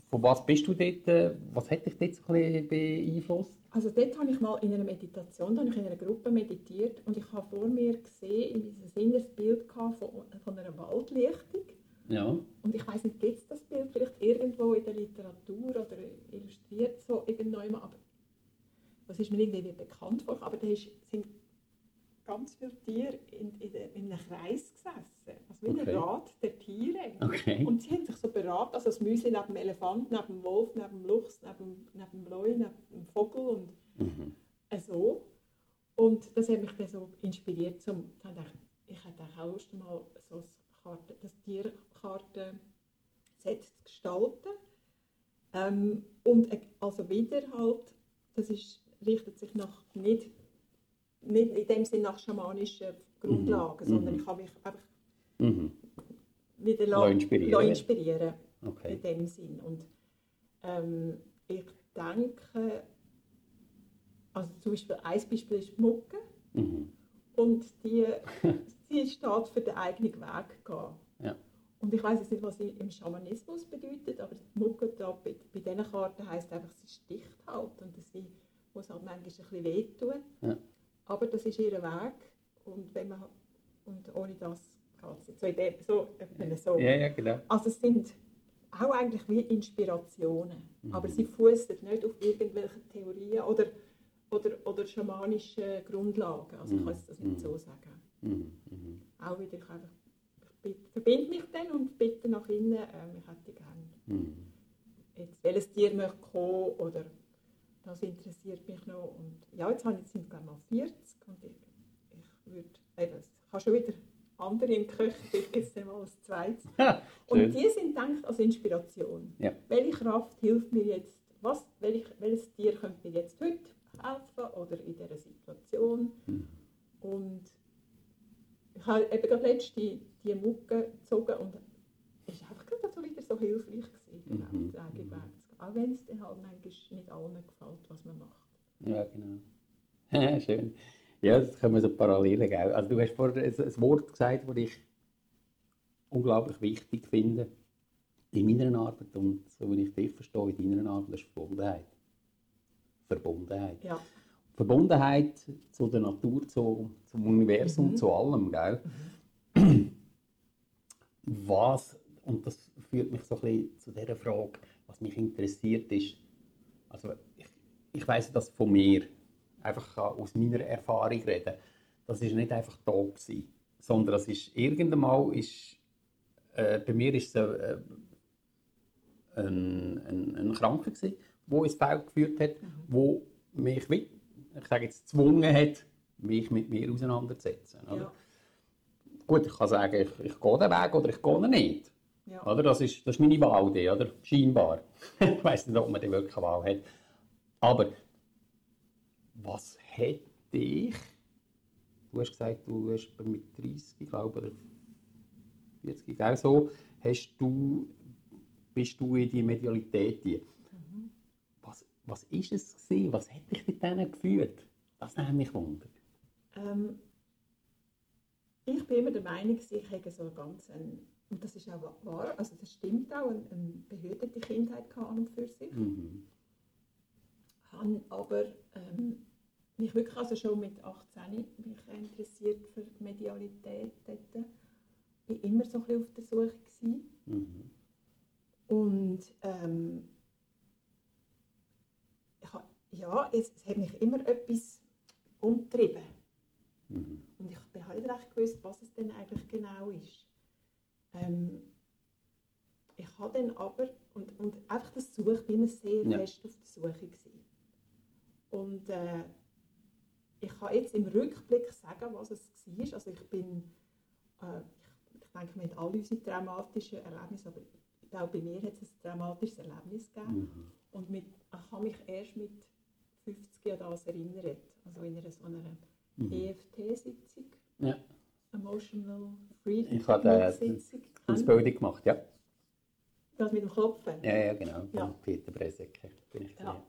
von was bist du dort, äh, was hat dich dort so ein bisschen beeinflusst? Also dort habe ich mal in einer Meditation, da habe ich in einer Gruppe meditiert und ich habe vor mir gesehen, in diesem inneres Bild gehabt von, von einer Waldlichtung. Ja. Und ich weiß nicht, gibt es das Bild vielleicht irgendwo in der Literatur oder illustriert so irgendjemand, aber das ist mir irgendwie wie bekannt vor. Aber da ist, sind ganz viele Tiere in, in, in einem Kreis gesessen, also wie Okay. ein Rat der Tiere. Okay. Und sie haben sich so beraten, also das Müsli neben dem Elefant, neben dem Wolf, neben dem Luchs, neben, dem- neben dem Leu, neben dem Vogel und Mhm. so. Und das hat mich dann so inspiriert, zum, ich habe gedacht, ich hätte auch Lust, mal so das, Karte, das Tierkarten-Set zu gestalten. Ähm, und äh, also wieder halt, das ist, richtet sich nach nicht, nicht in dem Sinne nach schamanischen Grundlagen, Mhm. sondern Mhm. ich habe mich einfach Mhm. wieder Lassen inspirieren. lassen inspirieren Okay. in dem Sinn. Und ähm, ich denke, also zum Beispiel ein Beispiel ist Mucke Mhm. Und die, die steht für den eigenen Weg gehen. Ja. Und ich weiß jetzt nicht, was sie im Schamanismus bedeutet, aber die Mucke da bei, bei diesen Karten heisst einfach, sie sticht halt und sie muss halt manchmal ein bisschen wehtun. Ja. Aber das ist ihr Weg und, wenn man, und ohne das geht es nicht. So, in dem, so, wenn so. ja, ja, genau. Also es sind auch eigentlich wie Inspirationen, Mhm. aber sie fußen nicht auf irgendwelchen Theorien oder, oder, oder schamanischen Grundlagen. Also ich kann jetzt das nicht so sagen. Mhm. Mhm. Auch wieder, ich, einfach, ich bitte- verbinde mich dann und bitte nach innen, ähm, ich hätte gerne Mhm. jetzt, welches Tier möchte kommen oder das interessiert mich noch. Und ja, jetzt habe ich, sind glaube mal 40 und ich, ich würde, eben, ich habe schon wieder andere im Köcher, ich jetzt mal als zweites. Und die sind gedacht als Inspiration. Ja. Welche Kraft hilft mir jetzt, was, welch, welches Tier könnte mir jetzt heute helfen oder in dieser Situation. Mhm. Und ich habe eben gerade letzte die, Mucke gezogen und es war einfach gerade so wieder so hilfreich gewesen, genau, Mhm. den Weg zu. Auch wenn es dann halt manchmal nicht allen gefällt, was man macht. Ja, genau. Schön. Ja, das können wir so parallel gell? Also du hast vorhin ein, Wort gesagt, das ich unglaublich wichtig finde in meiner Arbeit und so wie ich dich verstehe, in deiner Arbeit, das ist Verbundenheit. Verbundenheit. Ja, Verbundenheit zu der Natur, zu, zum Universum, Mhm. zu allem, gell? Was, und das führt mich so ein bisschen zu dieser Frage, was mich interessiert ist, also ich, ich weiss das von mir, einfach aus meiner Erfahrung reden, das ist nicht einfach da gewesen, sondern das ist irgendwann mal, ist, äh, bei mir ist es äh, ein, ein, ein Kranker gewesen, der ins Feld geführt hat, wo mich, ich sage jetzt, gezwungen hat, mich mit mir auseinanderzusetzen. Ja. Gut, ich kann sagen, ich, ich gehe den Weg oder ich gehe nicht. Ja. Oder? Das, ist, das ist meine Wahl, die, oder? scheinbar. ich weiß nicht, ob man die wirklich Wahl hat. Aber was hätte ich, du hast gesagt, du hast mit 30, glaube oder 40, auch so, hast du, bist du in die Medialität. Die. Was, ist es gewesen? Was hat dich mit denen geführt? Das nimmt mich Wunder. Ähm, ich bin immer der Meinung, ich hätte so ganz ein, und das ist auch wahr, also das stimmt auch, eine, eine behütete Kindheit gehabt an und für sich. Mhm. Habe aber ähm, mich wirklich also schon mit 18 mich interessiert für Medialität dort. Ich war immer so ein bisschen auf der Suche. Gewesen. Mhm. Und ähm, ja, es, es hat mich immer etwas umgetrieben. Mhm. Und ich habe halt nicht recht gewusst, was es denn eigentlich genau ist. Ähm, ich habe dann aber, und, und einfach das Suche, ich bin immer sehr Ja. fest auf der Suche gewesen. Und äh, ich kann jetzt im Rückblick sagen, was es war. Also ich bin, äh, ich, ich denke, wir haben alle unsere traumatischen Erlebnisse, aber auch bei mir hat es ein traumatisches Erlebnis gegeben. Mhm. Und mit, ich habe mich erst mit 50 an das erinnert. Also in einer so einer Mhm. EFT-Sitzung, Ja. Emotional Freedom Ich habe äh, Sitzung. die Ausbildung gemacht, ja. Das mit dem Klopfen. Ja, ja, genau. Ja. Peter Bresecke bin ich Ja.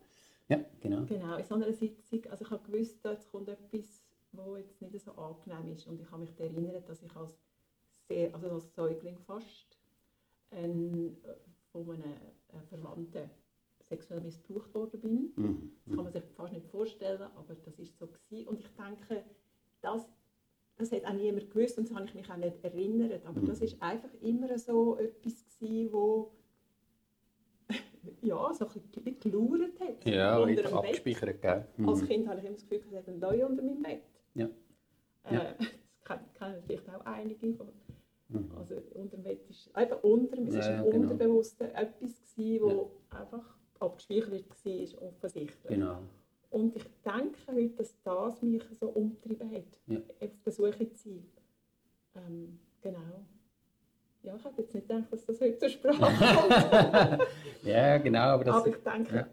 ja. genau. Genau, in so einer Sitzung. Also ich habe gewusst, jetzt kommt etwas, was jetzt nicht so angenehm ist. Und ich habe mich daran erinnert, dass ich als, sehr, also als Säugling fast ein, äh, von einem äh, Verwandten sexuell missbraucht worden bin. Mhm. Das kann man sich fast nicht vorstellen, aber das ist so gewesen. Und ich denke, das, das hat auch niemand gewusst und das habe ich mich auch nicht erinnert. Aber das ist einfach immer so etwas gewesen, wo ja, so ein bisschen gelauert hat. Ja, unter abgespeichert, gell? Mhm. Als Kind habe ich immer das Gefühl, es hat einen Leu unter meinem Bett. Ja. Äh, Ja. Das kennen, vielleicht auch einige. Also unter dem Bett ist eben unter, es Ja, ist ja, im genau. Unterbewussten etwas gewesen, wo einfach abgespeichert war, offensichtlich. Genau. Und ich denke heute, dass das mich so umgetrieben hat, Ja. auf der Suche zu sein. Ähm, genau. Ja, ich hätte jetzt nicht gedacht, dass das heute zur Sprache kommt. Ja, genau. Aber das, Aber ich denke, ja.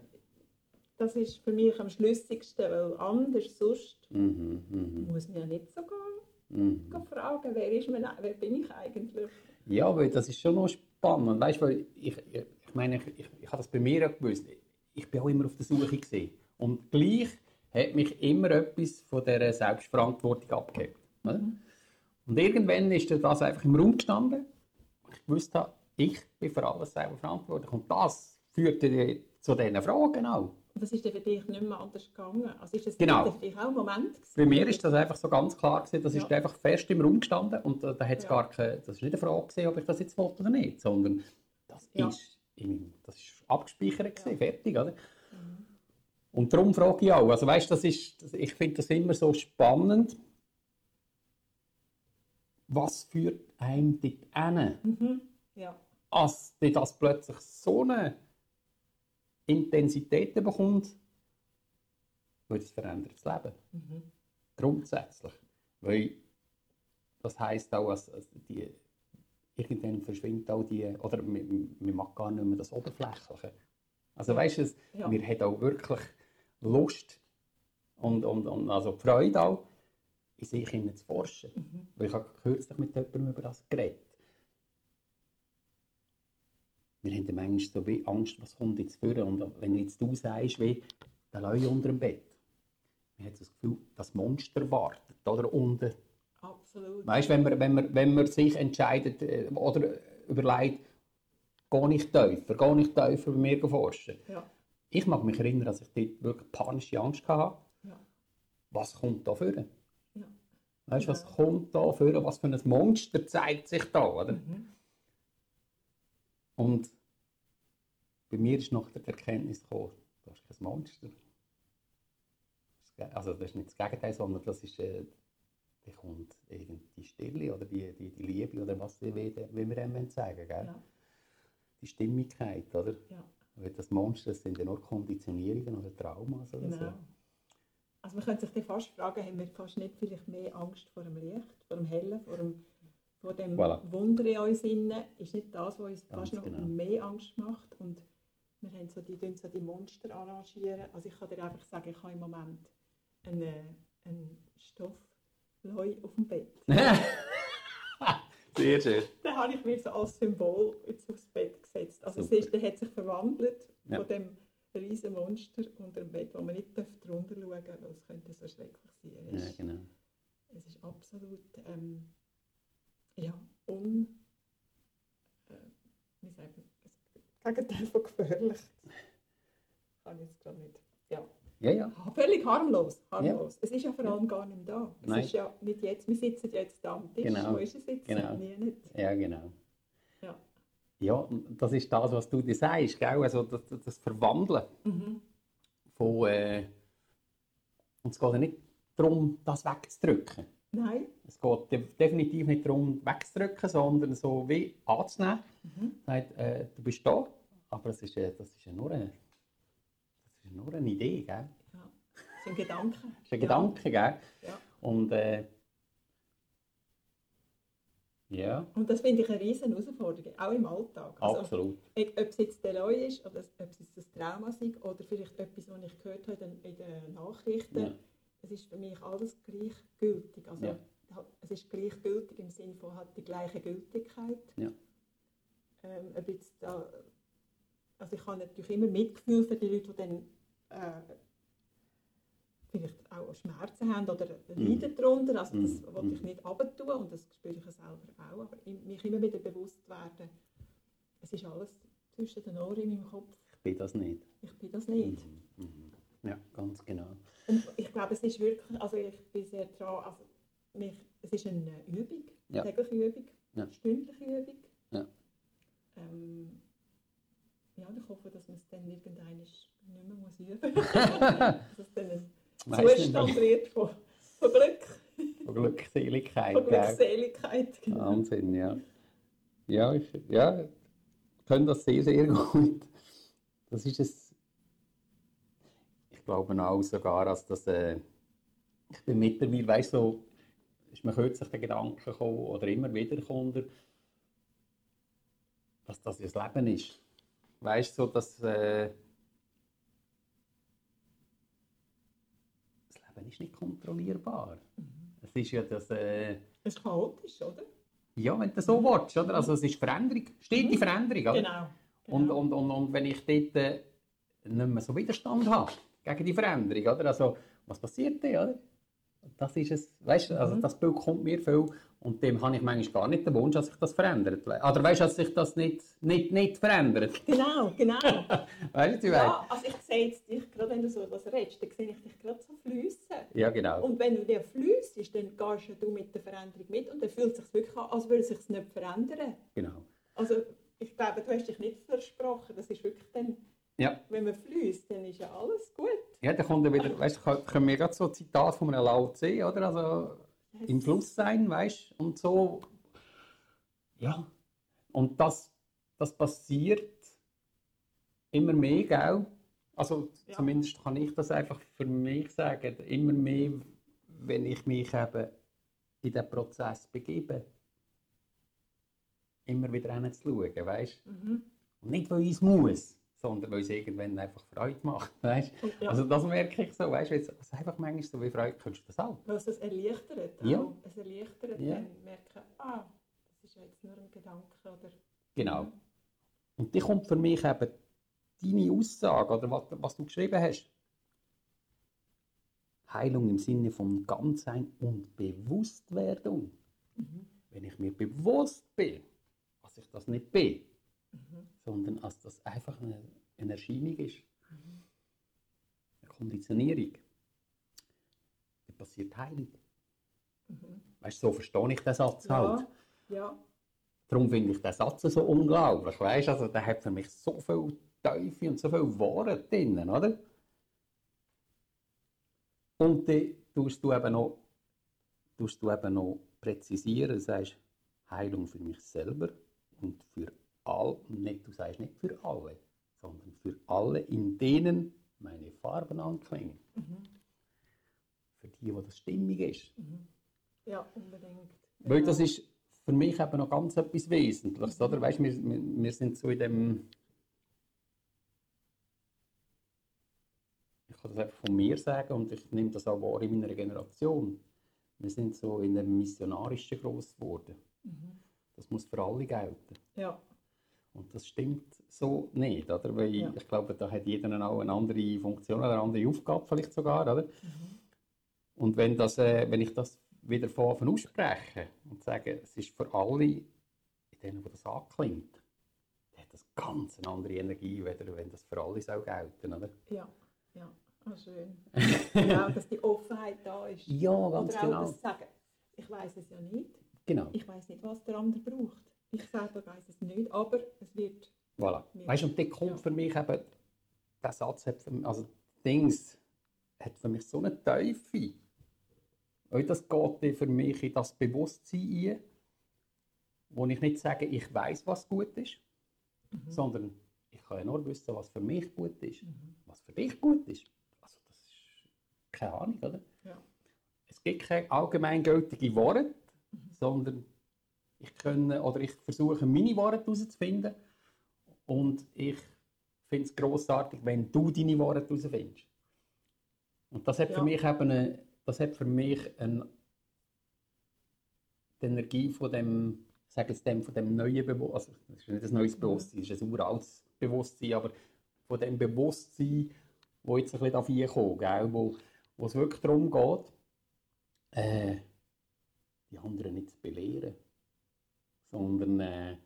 das ist für mich am schlüssigsten, weil anders sonst Mhm, mhm, muss man ja nicht so gehen, mhm. fragen, wer, ist man, wer bin ich eigentlich? Ja, weil das ist schon noch spannend. Weißt, weil ich, ich, ich meine, ich, ich habe das bei mir auch gewusst. Ich bin auch immer auf der Suche gewesen. Und gleich hat mich immer etwas von dieser Selbstverantwortung abgehebt. Oder? Und irgendwann ist das einfach im Raum gestanden. Ich wusste, ich bin für alles selber verantwortlich. Und das führte zu diesen Fragen auch. Und das ist dann für dich nicht mehr anders gegangen. Also ist das Genau. für dich auch ein Moment gewesen? Bei mir ist das einfach so ganz klar gewesen, das ist Ja. einfach fest im Raum gestanden und da, da hat es Ja. gar keine, das ist nicht eine Frage gewesen, ob ich das jetzt wollte oder nicht, sondern das Ja. ist, in meinem- das ist abgespeichert gewesen, fertig, oder? Und darum frage ich auch, also weißt, das ist, ich finde das immer so spannend, was führt einem dort hin? Ja. als das plötzlich so eine Intensität bekommt, weil das verändert das Leben. Grundsätzlich. Weil das heisst auch, dass die, irgendwann verschwindet auch die, oder man, man mag gar nicht mehr das Oberflächliche. Also weißt du, es- Ja. mir hat auch wirklich Lust und, und, und also Freude auch, in sich hinein zu forschen. Weil ich habe kürzlich mit jemandem über das geredet. Wir haben manchmal so wie Angst, was kommt jetzt vor. Und wenn jetzt du sagst, wie der Leu unter dem Bett, man hat das Gefühl, das Monster wartet oder unten. Absolut. Weißt wenn man, wenn, man, wenn man sich entscheidet äh, oder überlegt, gehe ich tiefer, gehe ich tiefer bei mir forschen. Ja. Ich mag mich erinnern, dass ich dort wirklich panische Angst hatte. Ja. was kommt da vor? Ja. Weißt du, was kommt da vor? Was für ein Monster zeigt sich da, oder? Und bei mir ist noch die Erkenntnis gekommen, du hast kein Monster. Ist- Also das ist nicht das Gegenteil, sondern das ist, äh, da kommt die Stille oder die, die, die Liebe oder was wie, wie wir dem sagen gell? Ja. Die Stimmigkeit, oder? Ja. Weil das Monster das sind ja nur Konditionierungen oder Traumas oder Genau. so. Also man könnte sich dann fast fragen, haben wir fast nicht vielleicht mehr Angst vor dem Licht, vor dem Hellen, vor dem, vor dem Voilà. Wunder in uns innen? Ist nicht das, was uns Ganz fast noch genau. mehr Angst macht? Und wir haben so die, so die Monster arrangieren. Also ich kann dir einfach sagen, ich habe im Moment einen, äh, einen Stoffleu auf dem Bett. Sehr schön. Den habe ich mir so als Symbol jetzt aufs Bett gesetzt. Also es Super. ist, der hat sich verwandelt Ja. von dem riesen Monster unter dem Bett, wo man nicht drunter schauen darf, weil es könnte so schrecklich sein. Er Ja, ist, genau. Es ist absolut ähm, ja, un... Äh, wie sagt man? Das Gegenteil von gefährlich. Kann ich jetzt gerade nicht. Ja. Ja, ja. Völlig harmlos. harmlos. Es ist ja vor allem gar nicht mehr da. Es Nein. ist ja nicht jetzt. Wir sitzen ja jetzt da am Tisch. Genau. Wo ist es jetzt? Genau. Nie nicht. Ja, genau. Ja. Ja, das ist das, was du dir sagst, gell? Also das, das- das Verwandeln von... Äh, und es geht ja nicht darum, das wegzudrücken. Nein. Es geht de definitiv nicht darum, wegzudrücken, sondern so wie anzunehmen. Sagt, äh, du bist da, aber es ist, das ist ja nur eine, das nur eine Idee, gell? Ja. Das sind Gedanken. Das ist ein Gedanke, gell? Ja. Und äh, ja, Und das finde ich eine riesen Herausforderung, auch im Alltag. Also, absolut. Ob ob es jetzt der Leu ist, oder ob es jetzt das Trauma ist, oder vielleicht etwas, was ich gehört habe in in den Nachrichten. Ja. Es ist für mich alles gleichgültig. Also, Ja. Es ist gleichgültig im Sinne von hat die gleiche Gültigkeit. Ja. Ähm, ob jetzt da, also ich habe natürlich immer Mitgefühl für die Leute, die dann äh, vielleicht auch Schmerzen haben oder leiden darunter. Also das Mhm. will ich nicht abtun und das spüre ich selber auch. Aber mich immer wieder bewusst werden, es ist alles zwischen den Ohren in meinem Kopf. Ich bin das nicht. Ich bin das nicht. Ja, ganz genau. Und ich glaube, es ist wirklich, also ich bin sehr dran, also mich, es ist eine Übung, Ja. tägliche Übung, Ja. stündliche Übung. Ja. Ähm, ja, und ich hoffe, dass man es dann irgendwann nicht mehr muss üben muss. dass es dann ein Weiss Zustand wird von, von Glück, Von Glückseligkeit. von? Glückseligkeit. Genau. Wahnsinn, ja. Ja, ich ja, können das sehr, sehr gut. Das ist es. Ich glaube auch sogar, dass das. Äh, ich bin mittlerweile, weißt du, so, ist mir kürzlich der Gedanke gekommen, oder immer wieder kommt er, dass das das Leben ist. Weißt du, so, dass. Äh, das Leben ist nicht kontrollierbar. Es ist ja das. Äh, Es ist chaotisch, oder? ja, wenn du so willst, oder? Also es ist Veränderung, stetige Veränderung, oder? Genau. Und, genau. und, und, und wenn ich dort äh, nicht mehr so Widerstand habe gegen die Veränderung, oder? Also, was passiert dann, oder? Das ist es, weißt du, Mhm. also das Bild kommt mir viel und dem habe ich manchmal gar nicht den Wunsch, dass sich das verändert. Oder weißt du, dass sich das nicht, nicht, nicht verändert? Genau, genau. Weißt du, ja, also ich sehe jetzt dich, gerade wenn du so etwas redest, dann sehe ich dich gerade so fliessen. Ja, genau. Und wenn du dir fließt, dann gehst du mit der Veränderung mit und dann fühlt es sich wirklich an, als würde es sich nicht verändern. genau. Also ich glaube, du hast dich nicht versprochen. Das ist wirklich dann, Ja. wenn man fließt, dann ist ja alles gut. Ja, dann kommt dann wieder, weißt du, können wir gerade so ein Zitat von einem Lao Tse, oder? Also, im Fluss sein, weißt du, und so. Ja. Und das, das passiert immer mehr, gell? Also, Ja. zumindest kann ich das einfach für mich sagen, immer mehr, wenn ich mich eben in den Prozess begebe. Immer wieder hinzuschauen, weißt du? Und nicht, weil ich es muss, sondern weil es irgendwann einfach Freude macht, weißt? Ja. Also das merke ich so, weißt du, also einfach manchmal so wie Freude, kennst du das auch? Weil es erleichtert. Ja. Auch. Es erleichtert Ja. dann merken, ah, das ist ja jetzt nur ein Gedanke. Oder Genau. Und die kommt für mich eben deine Aussage, oder was, was du geschrieben hast. Heilung im Sinne von Ganzsein und Bewusstwerdung. Wenn ich mir bewusst bin, dass ich das nicht bin, sondern dass das einfach eine, eine Erscheinung ist, eine Konditionierung, dann passiert Heilung. Weißt du, so verstehe ich den Satz halt. Ja, ja. Darum finde ich den Satz so unglaublich. Weißt? Also, der hat für mich so viel Teufel und so viel Wahrheit drin, oder? Und dann tust du eben noch, tust du eben noch präzisieren, sagst Heilung für mich selber und für all, nicht, du sagst nicht für alle, sondern für alle, in denen meine Farben anklingen. Für die, wo das stimmig ist. Ja, unbedingt. Weil das ist für mich eben noch ganz etwas Wesentliches, oder? Weißt, wir, wir, sind so in dem... Ich kann das einfach von mir sagen und ich nehme das auch wahr in meiner Generation. Wir sind so in einem missionarischen groß geworden. Das muss für alle gelten. Ja, Und das stimmt so nicht, oder? Weil Ja. ich glaube, da hat jeder auch eine andere Funktion oder eine andere Aufgabe vielleicht sogar, oder? Und wenn, das, äh, wenn ich das wieder von Anfang ausspreche und sage, es ist für alle, in denen, wo das anklingt, dann hat das ganz eine andere Energie, weder wenn das für alle soll gelten, oder? ja, ja. Ah, schön. genau, dass die Offenheit da ist. Ja, ganz Oder auch genau. das Sagen, ich weiß es ja nicht. Genau. Ich weiß nicht, was der andere braucht. Ich selber weiß es nicht, aber es wird. Voilà. Ja. Weißt du, und dann kommt Ja. für mich eben, der Satz hat für mich, also Dings, hat für mich so eine Teufel. Weil das geht für mich in das Bewusstsein ein, wo ich nicht sage, ich weiß, was gut ist, sondern ich kann ja nur wissen, was für mich gut ist. Was für dich gut ist. Also das ist keine Ahnung, oder? Ja. Es gibt keine allgemeingültige Worte, sondern ich kann, oder ich versuche meine Worte herauszufinden und ich finde es grossartig, wenn du deine Worte herausfindest. Und das hat Ja. für mich eben eine, das hat für mich eine, die Energie von dem, ich sage jetzt dem, von dem neuen Bewusstsein, also das ist nicht ein neues Bewusstsein, es ist ein uraltes Bewusstsein, aber von dem Bewusstsein, wo jetzt ein bisschen davon kommt, gell, wo, wo es wirklich darum geht, äh, die anderen nicht zu belehren, sondern äh,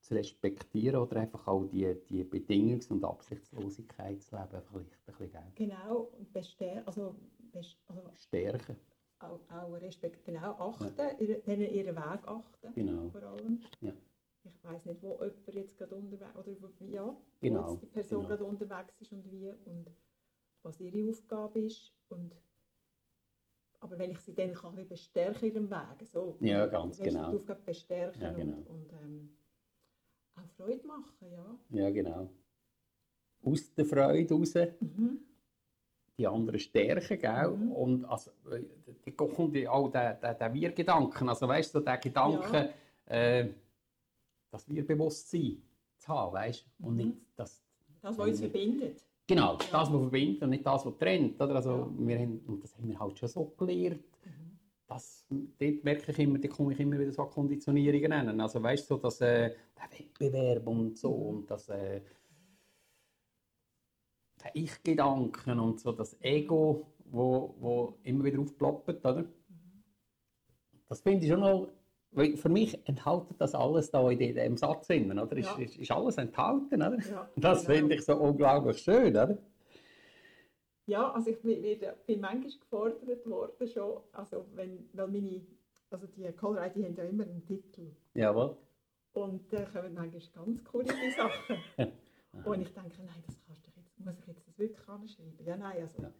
zu respektieren oder einfach auch die, die Bedingungs- und Absichtslosigkeit zu leben, vielleicht ein bisschen gell, Genau, und bestär also, best also stärken. auch, auch Respekt, genau, achten, ihre, denen ihren Weg achten, Genau. vor allem. Ja. Ich weiß nicht, wo jemand jetzt gerade unterwegs oder wo- ja, wo Genau, jetzt die Person genau. gerade unterwegs ist und wie und was ihre Aufgabe ist und aber wenn ich sie dann kann bisschen bestärken in ihrem Weg, so, Ja, ganz Weißt genau. Die Aufgabe bestärken Ja, genau. und, und ähm, auch Freude machen, ja. Ja, genau. Aus der Freude raus, die anderen stärken, gell? Und also, die kommt ja auch der, der, der Wir-Gedanken, also weißt du, der Gedanke, äh, das Wir-Bewusstsein zu haben, weißt du? Und nicht das... Das, was uns verbindet. Genau, das, was verbindet und nicht das, was trennt. Oder? Also, Ja. wir haben, und das haben wir halt schon so gelernt. Das, dort merke ich immer, da komme ich immer wieder so Konditionierungen nennen. Also weißt du, so, dass äh, der Wettbewerb und so und das äh, der Ich-Gedanken und so das Ego, wo, wo immer wieder aufploppt, oder? Das finde ich schon noch, weil für mich enthält das alles da in diesem Satz drin, oder? Ist, Ja. ist, ist alles enthalten, oder? Ja, das genau. finde ich so unglaublich schön, oder? Ja, also ich bin, bin, manchmal gefordert worden schon, also wenn, weil meine, also die Colorado, die haben ja immer einen Titel Jawohl. und da kommen manchmal ganz coole Sachen. und ich denke, nein, das kannst du jetzt, muss ich jetzt das wirklich anschreiben? Ja, nein, also Ja.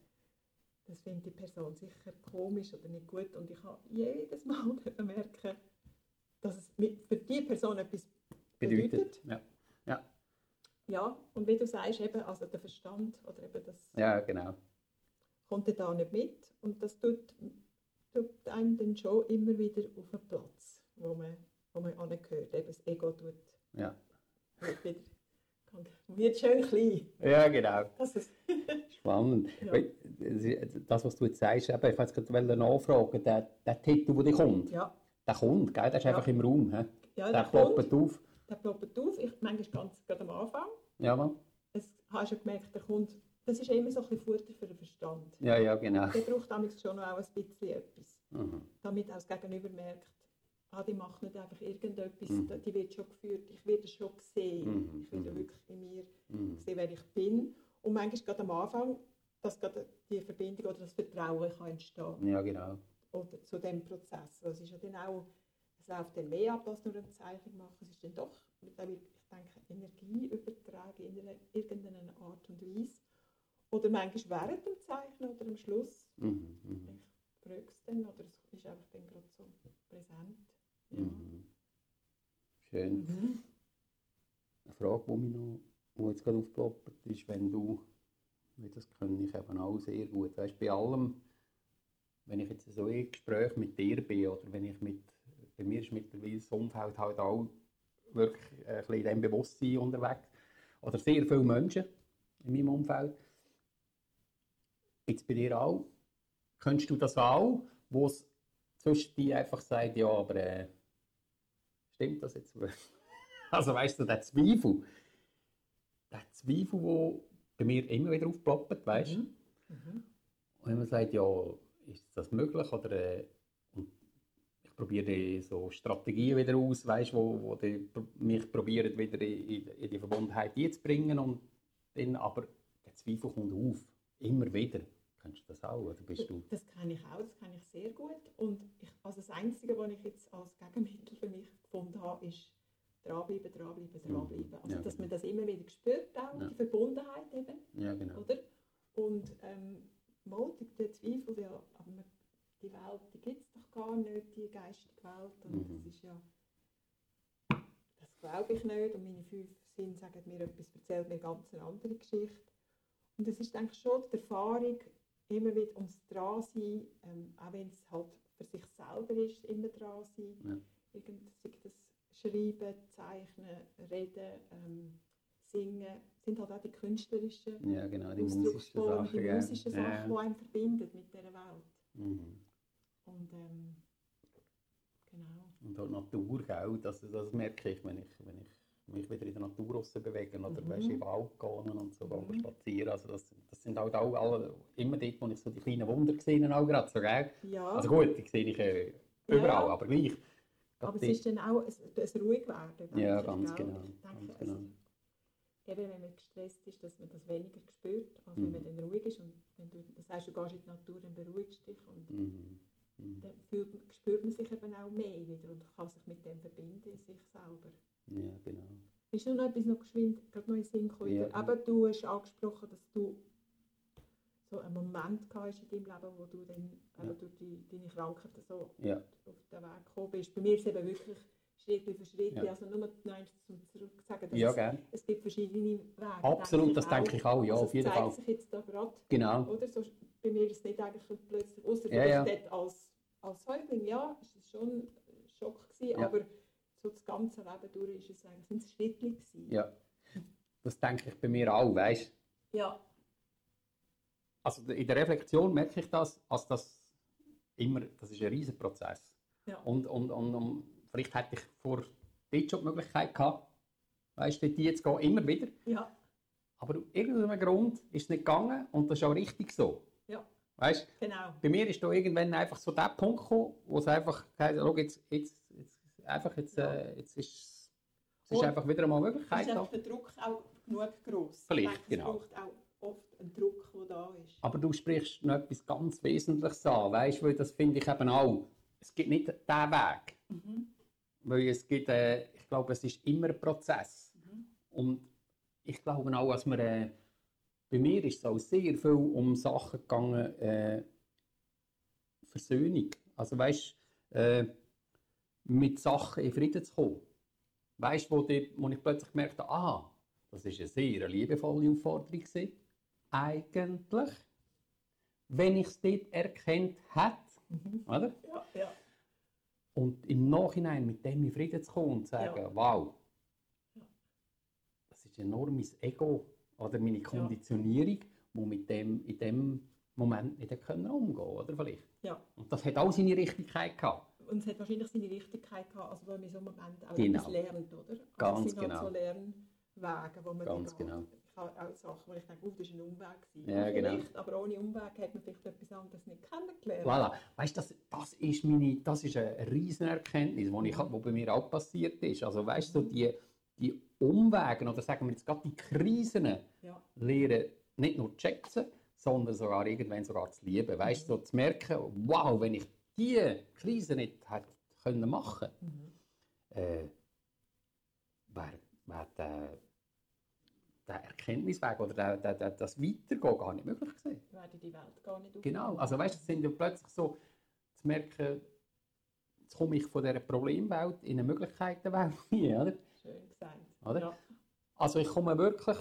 das findet die Person sicher komisch oder nicht gut und ich habe jedes Mal merken, dass es für die Person etwas bedeutet. Bedeutet. Ja. Ja. Ja, und wie du sagst, eben, also der Verstand oder eben das ja, genau. kommt da nicht mit und das tut, tut einem dann schon immer wieder auf einen Platz, wo man, wo man angehört. Eben das Ego tut, Ja. wird wieder, wird schön klein. ja, genau. Das ist, Spannend. Ja. Weil, Das, was du jetzt sagst, eben, ich wollte gerade nachfragen, der, der Titel, der kommt, ja, der kommt, gell? der ist Ja. einfach im Raum. He? Ja, der der ploppt auf. der ploppt auf, ich, manchmal ganz gerade am Anfang. Ja, Mann. Es, hast du gemerkt, der kommt, das ist immer so ein bisschen Futter für den Verstand. ja, ja, genau. Der braucht damals schon noch auch ein bisschen etwas, Mhm. damit auch das Gegenüber merkt, ah, die macht nicht einfach irgendetwas, Mhm. die wird schon geführt, ich werde schon gesehen, Mhm, ich werde wirklich in mir Mhm. sehen, wer ich bin. Und manchmal gerade am Anfang dass gerade die Verbindung oder das Vertrauen kann entstehen Ja, genau. Oder zu dem Prozess. Also es ist ja dann auch, es läuft dann mehr ab als nur eine Zeichnung machen. Es ist dann doch, ich denke, Energie übertragen in einer- irgendeiner Art und Weise. Oder manchmal während dem Zeichnen oder am Schluss. Mhm, mhm, Ich frage es dann oder es ist einfach dann gerade so präsent. Ja. mhm. Schön. Mhm. Eine Frage, die mich noch, die jetzt gerade aufploppt, ist, wenn du, wie das kann ich eben auch sehr gut, weißt, bei allem, wenn ich jetzt so in Gespräch mit dir bin oder wenn ich mit, bei mir ist mittlerweile das Umfeld halt auch wirklich ein bisschen in diesem Bewusstsein unterwegs oder sehr viele Menschen in meinem Umfeld. Jetzt bei dir auch, könntest du das auch, wo es zwischen dir einfach sagt, ja, aber äh, stimmt das jetzt? Also weißt du, der Zweifel, der Zweifel, der bei mir immer wieder aufploppt, weißt du? Und wenn man sagt, ja, ist das möglich? Oder äh, ich probiere so Strategien wieder aus, weißt, wo, wo die mich probieren wieder in, in, die Verbundenheit einzubringen und dann aber der Zweifel kommt auf, immer wieder. Kennst du das auch, oder bist du? Das kenne ich auch, das kenne ich sehr gut. Und ich, also das Einzige, was ich jetzt als Gegenmittel für mich gefunden habe, ist dranbleiben, dranbleiben, dranbleiben. Also, Ja, dass genau. man das immer wieder spürt, auch, Ja. die Verbundenheit eben, Ja, genau. oder? Und ähm, mal, der- Zweifel, ja, aber man, die Welt, die gibt es doch gar nicht, die geistige Welt. Und Mhm. das ist ja, das glaube ich nicht. Und meine fünf Sinne sagen mir etwas, erzählen mir ganz eine andere Geschichte. Und es ist denke ich schon die Erfahrung, immer wieder ums Dransein, ähm, auch wenn es halt für sich selber ist, immer dran sein. Ja. Irgend, das Schreiben, Zeichnen, Reden, ähm, Singen, sind halt auch die künstlerischen Ja, genau, die musischen Sachen. die musischen Sachen, ja. die einem verbindet mit dieser Welt. Mhm. Und ähm, genau. Und auch die Natur, gell? Das, das merke ich, wenn ich, wenn ich mich wieder in der Natur raus bewege oder Mhm. weißt, im Wald gehen und so Mhm. spazieren. Also das, das sind halt auch alle, immer dort, wo ich so die kleinen Wunder gesehen habe, auch gerade so, gell? Ja, Also gut, die sehe ich äh, überall, ja. aber gleich. aber es ist dann auch ein, ein Ruhigwerden. denke Ja, ganz genau, Ich denke, ganz genau. Eben, wenn man gestresst ist, dass man das weniger spürt, als Mhm. wenn man dann ruhig ist. Und wenn du, das heißt, du gehst in die Natur, dann beruhigst dich und Mhm. Mhm. dann fühlt, spürt man sich eben auch mehr wieder und kann sich mit dem verbinden, in sich selber. Ja, genau. Ist noch etwas noch geschwind, gerade noch in den Sinn gekommen. Ja. Eben, du hast angesprochen, dass du so einen Moment hast in deinem Leben, wo du dann Ja. durch die, deine Krankheit so Ja, auf den Weg gekommen bist. Bei mir ist es eben wirklich Schritt für Schritt, Ja. also nur nein, zum zurückzusagen, dass ja es, gerne. es gibt verschiedene Wege. Absolut, das denke ich auch, ja, also auf jeden es zeigt Fall. sich jetzt da gerade, Genau. oder? So, bei mir ist es nicht eigentlich plötzlich, außer Ja, ja. dort als, als Säugling, ja, ist es schon ein Schock gewesen, Ja. aber so das ganze Leben durch ist es eigentlich, sind es Schritte gewesen. Ja. Das denke ich bei mir auch, weißt ja. Also in der Reflexion merke ich das, als das immer, das ist ein riesen Prozess. ja. Und, und, und, und vielleicht hätte ich vor dort schon die Möglichkeit gehabt, weißt du, dort jetzt gehen, immer wieder. ja. Aber aus irgendeinem Grund ist es nicht gegangen und das ist auch richtig so. Ja, Weißt genau. bei mir ist da irgendwann einfach so der Punkt gekommen, wo es einfach schau, jetzt, jetzt, jetzt, einfach jetzt, Ja. äh, jetzt ist es ist einfach wieder einmal eine Ist Möglichkeit einfach der Druck auch genug gross? Vielleicht, ich denke, genau. Es braucht auch oft einen Druck, der da ist. Aber du sprichst noch etwas ganz Wesentliches an, weißt, weil das finde ich eben auch. Es gibt nicht diesen Weg. Weil es gibt, äh, ich glaube, es ist immer ein Prozess. Und ich glaube auch, dass wir, äh, bei mir ist es auch sehr viel um Sachen gegangen, äh, Versöhnung. Also weißt, äh, mit Sachen in Frieden zu kommen. Weißt du, wo, die- wo ich plötzlich gemerkt habe, aha, das ist eine sehr liebevolle Aufforderung gewesen. Eigentlich, wenn ich es dort erkannt hätte, oder? Ja, ja. Und im Nachhinein mit dem in Frieden zu kommen und zu sagen, Ja. wow, Ja. das ist enorm mein Ego oder meine Konditionierung, die mit dem in dem Moment nicht können umgehen oder vielleicht. ja. Und das hat auch seine Richtigkeit gehabt. Und es hat wahrscheinlich seine Richtigkeit gehabt, also weil man in so einem Moment auch Genau. etwas lernt, oder? Also Ganz es sind genau. halt so Lernwege, wo man Ganz geht. genau. Ich habe auch Sachen, wo ich denke, oh, das war ein Umweg. gewesen. Ja, genau. vielleicht, aber ohne Umweg hat man vielleicht etwas anderes nicht kennengelernt. Voilà. Weißt, das, das ist meine, das ist eine riesen Erkenntnis, die ich, wo bei mir auch passiert ist. Also weißt du, die, die Umwege oder sagen wir jetzt gerade die Krisen Ja. lernen nicht nur zu schätzen, sondern sogar irgendwann sogar zu lieben. Weißt du, so zu merken, wow, wenn ich diese Krise nicht hätte können machen Mhm. äh, wäre wär der, der Erkenntnisweg oder der, der, der, das Weitergehen gar nicht möglich gewesen. Werde die Welt gar nicht Genau, also weißt es sind ja plötzlich so zu merken, jetzt komme ich von dieser Problemwelt in eine Möglichkeitenwelt hinein, oder? Schön gesagt. Oder? Ja. Also ich komme wirklich,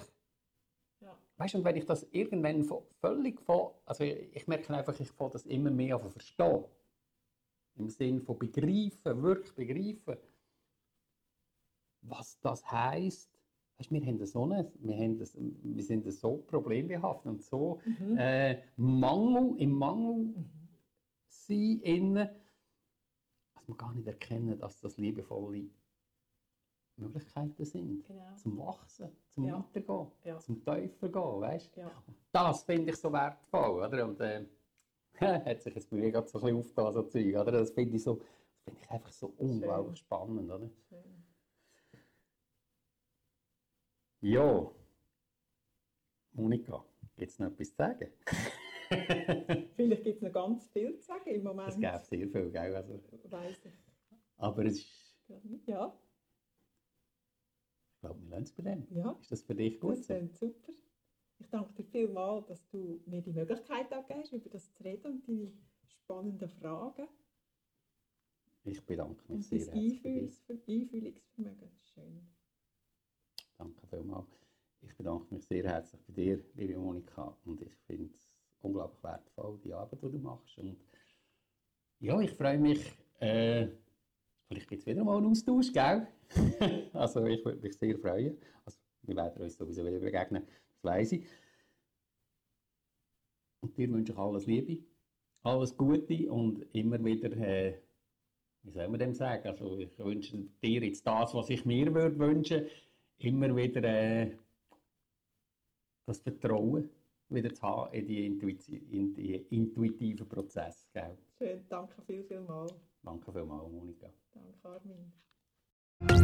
Ja. weißt du, und wenn ich das irgendwann von, völlig von, also ich, ich merke einfach, ich fange das immer mehr an verstehen. Im Sinne von begreifen, wirklich begreifen, was das heisst. Weißt, wir, haben so eine, wir, haben das, wir sind so problembehaftet und so äh, Mangel, im Mangel sein, innen, dass wir gar nicht erkennen, dass das liebevolle Möglichkeiten sind. Genau. Zum Wachsen, zum Ja. Weitergehen, Ja. zum Tiefer gehen, weißt Ja. Das finde ich so wertvoll, oder? Und äh, hat sich jetzt bei mir gerade so ein bisschen aufgelassen, so Zeug, oder? Das finde ich so, das finde ich einfach so unglaublich spannend, oder? Schön. Ja. Monika, gibt es noch etwas zu sagen? Vielleicht gibt es noch ganz viel zu sagen im Es Moment. gäbe sehr viel, gell? Also, Weiss ich aber es ist. Ja, ich glaube, wir lernen es bei dem. ja. Ist das für dich gut Das so? super. Ich danke dir vielmals, dass du mir die Möglichkeit gegeben über das zu reden und deine spannenden Fragen. Ich bedanke mich Und sehr herzlich. Einfühls- Einfühlungsvermögen. Schön. Danke vielmals. Ich bedanke mich sehr herzlich bei dir, liebe Monika. Und ich finde es unglaublich wertvoll, die Arbeit, die du machst. Und ja, ich freue mich. Äh, vielleicht gibt es wieder mal einen Austausch, gell? also ich würde mich sehr freuen. Also, wir werden uns sowieso wieder begegnen, das weiss ich. Und dir wünsche ich alles Liebe, alles Gute und immer wieder, äh, wie soll man dem sagen? Also ich wünsche dir jetzt das, was ich mir würde wünschen, immer wieder äh, das Vertrauen wieder zu haben in die, Intuition, in die intuitiven Prozesse. Gell? Schön. Danke viel, viel mal. Danke vielmals, Monika. Danke, Armin.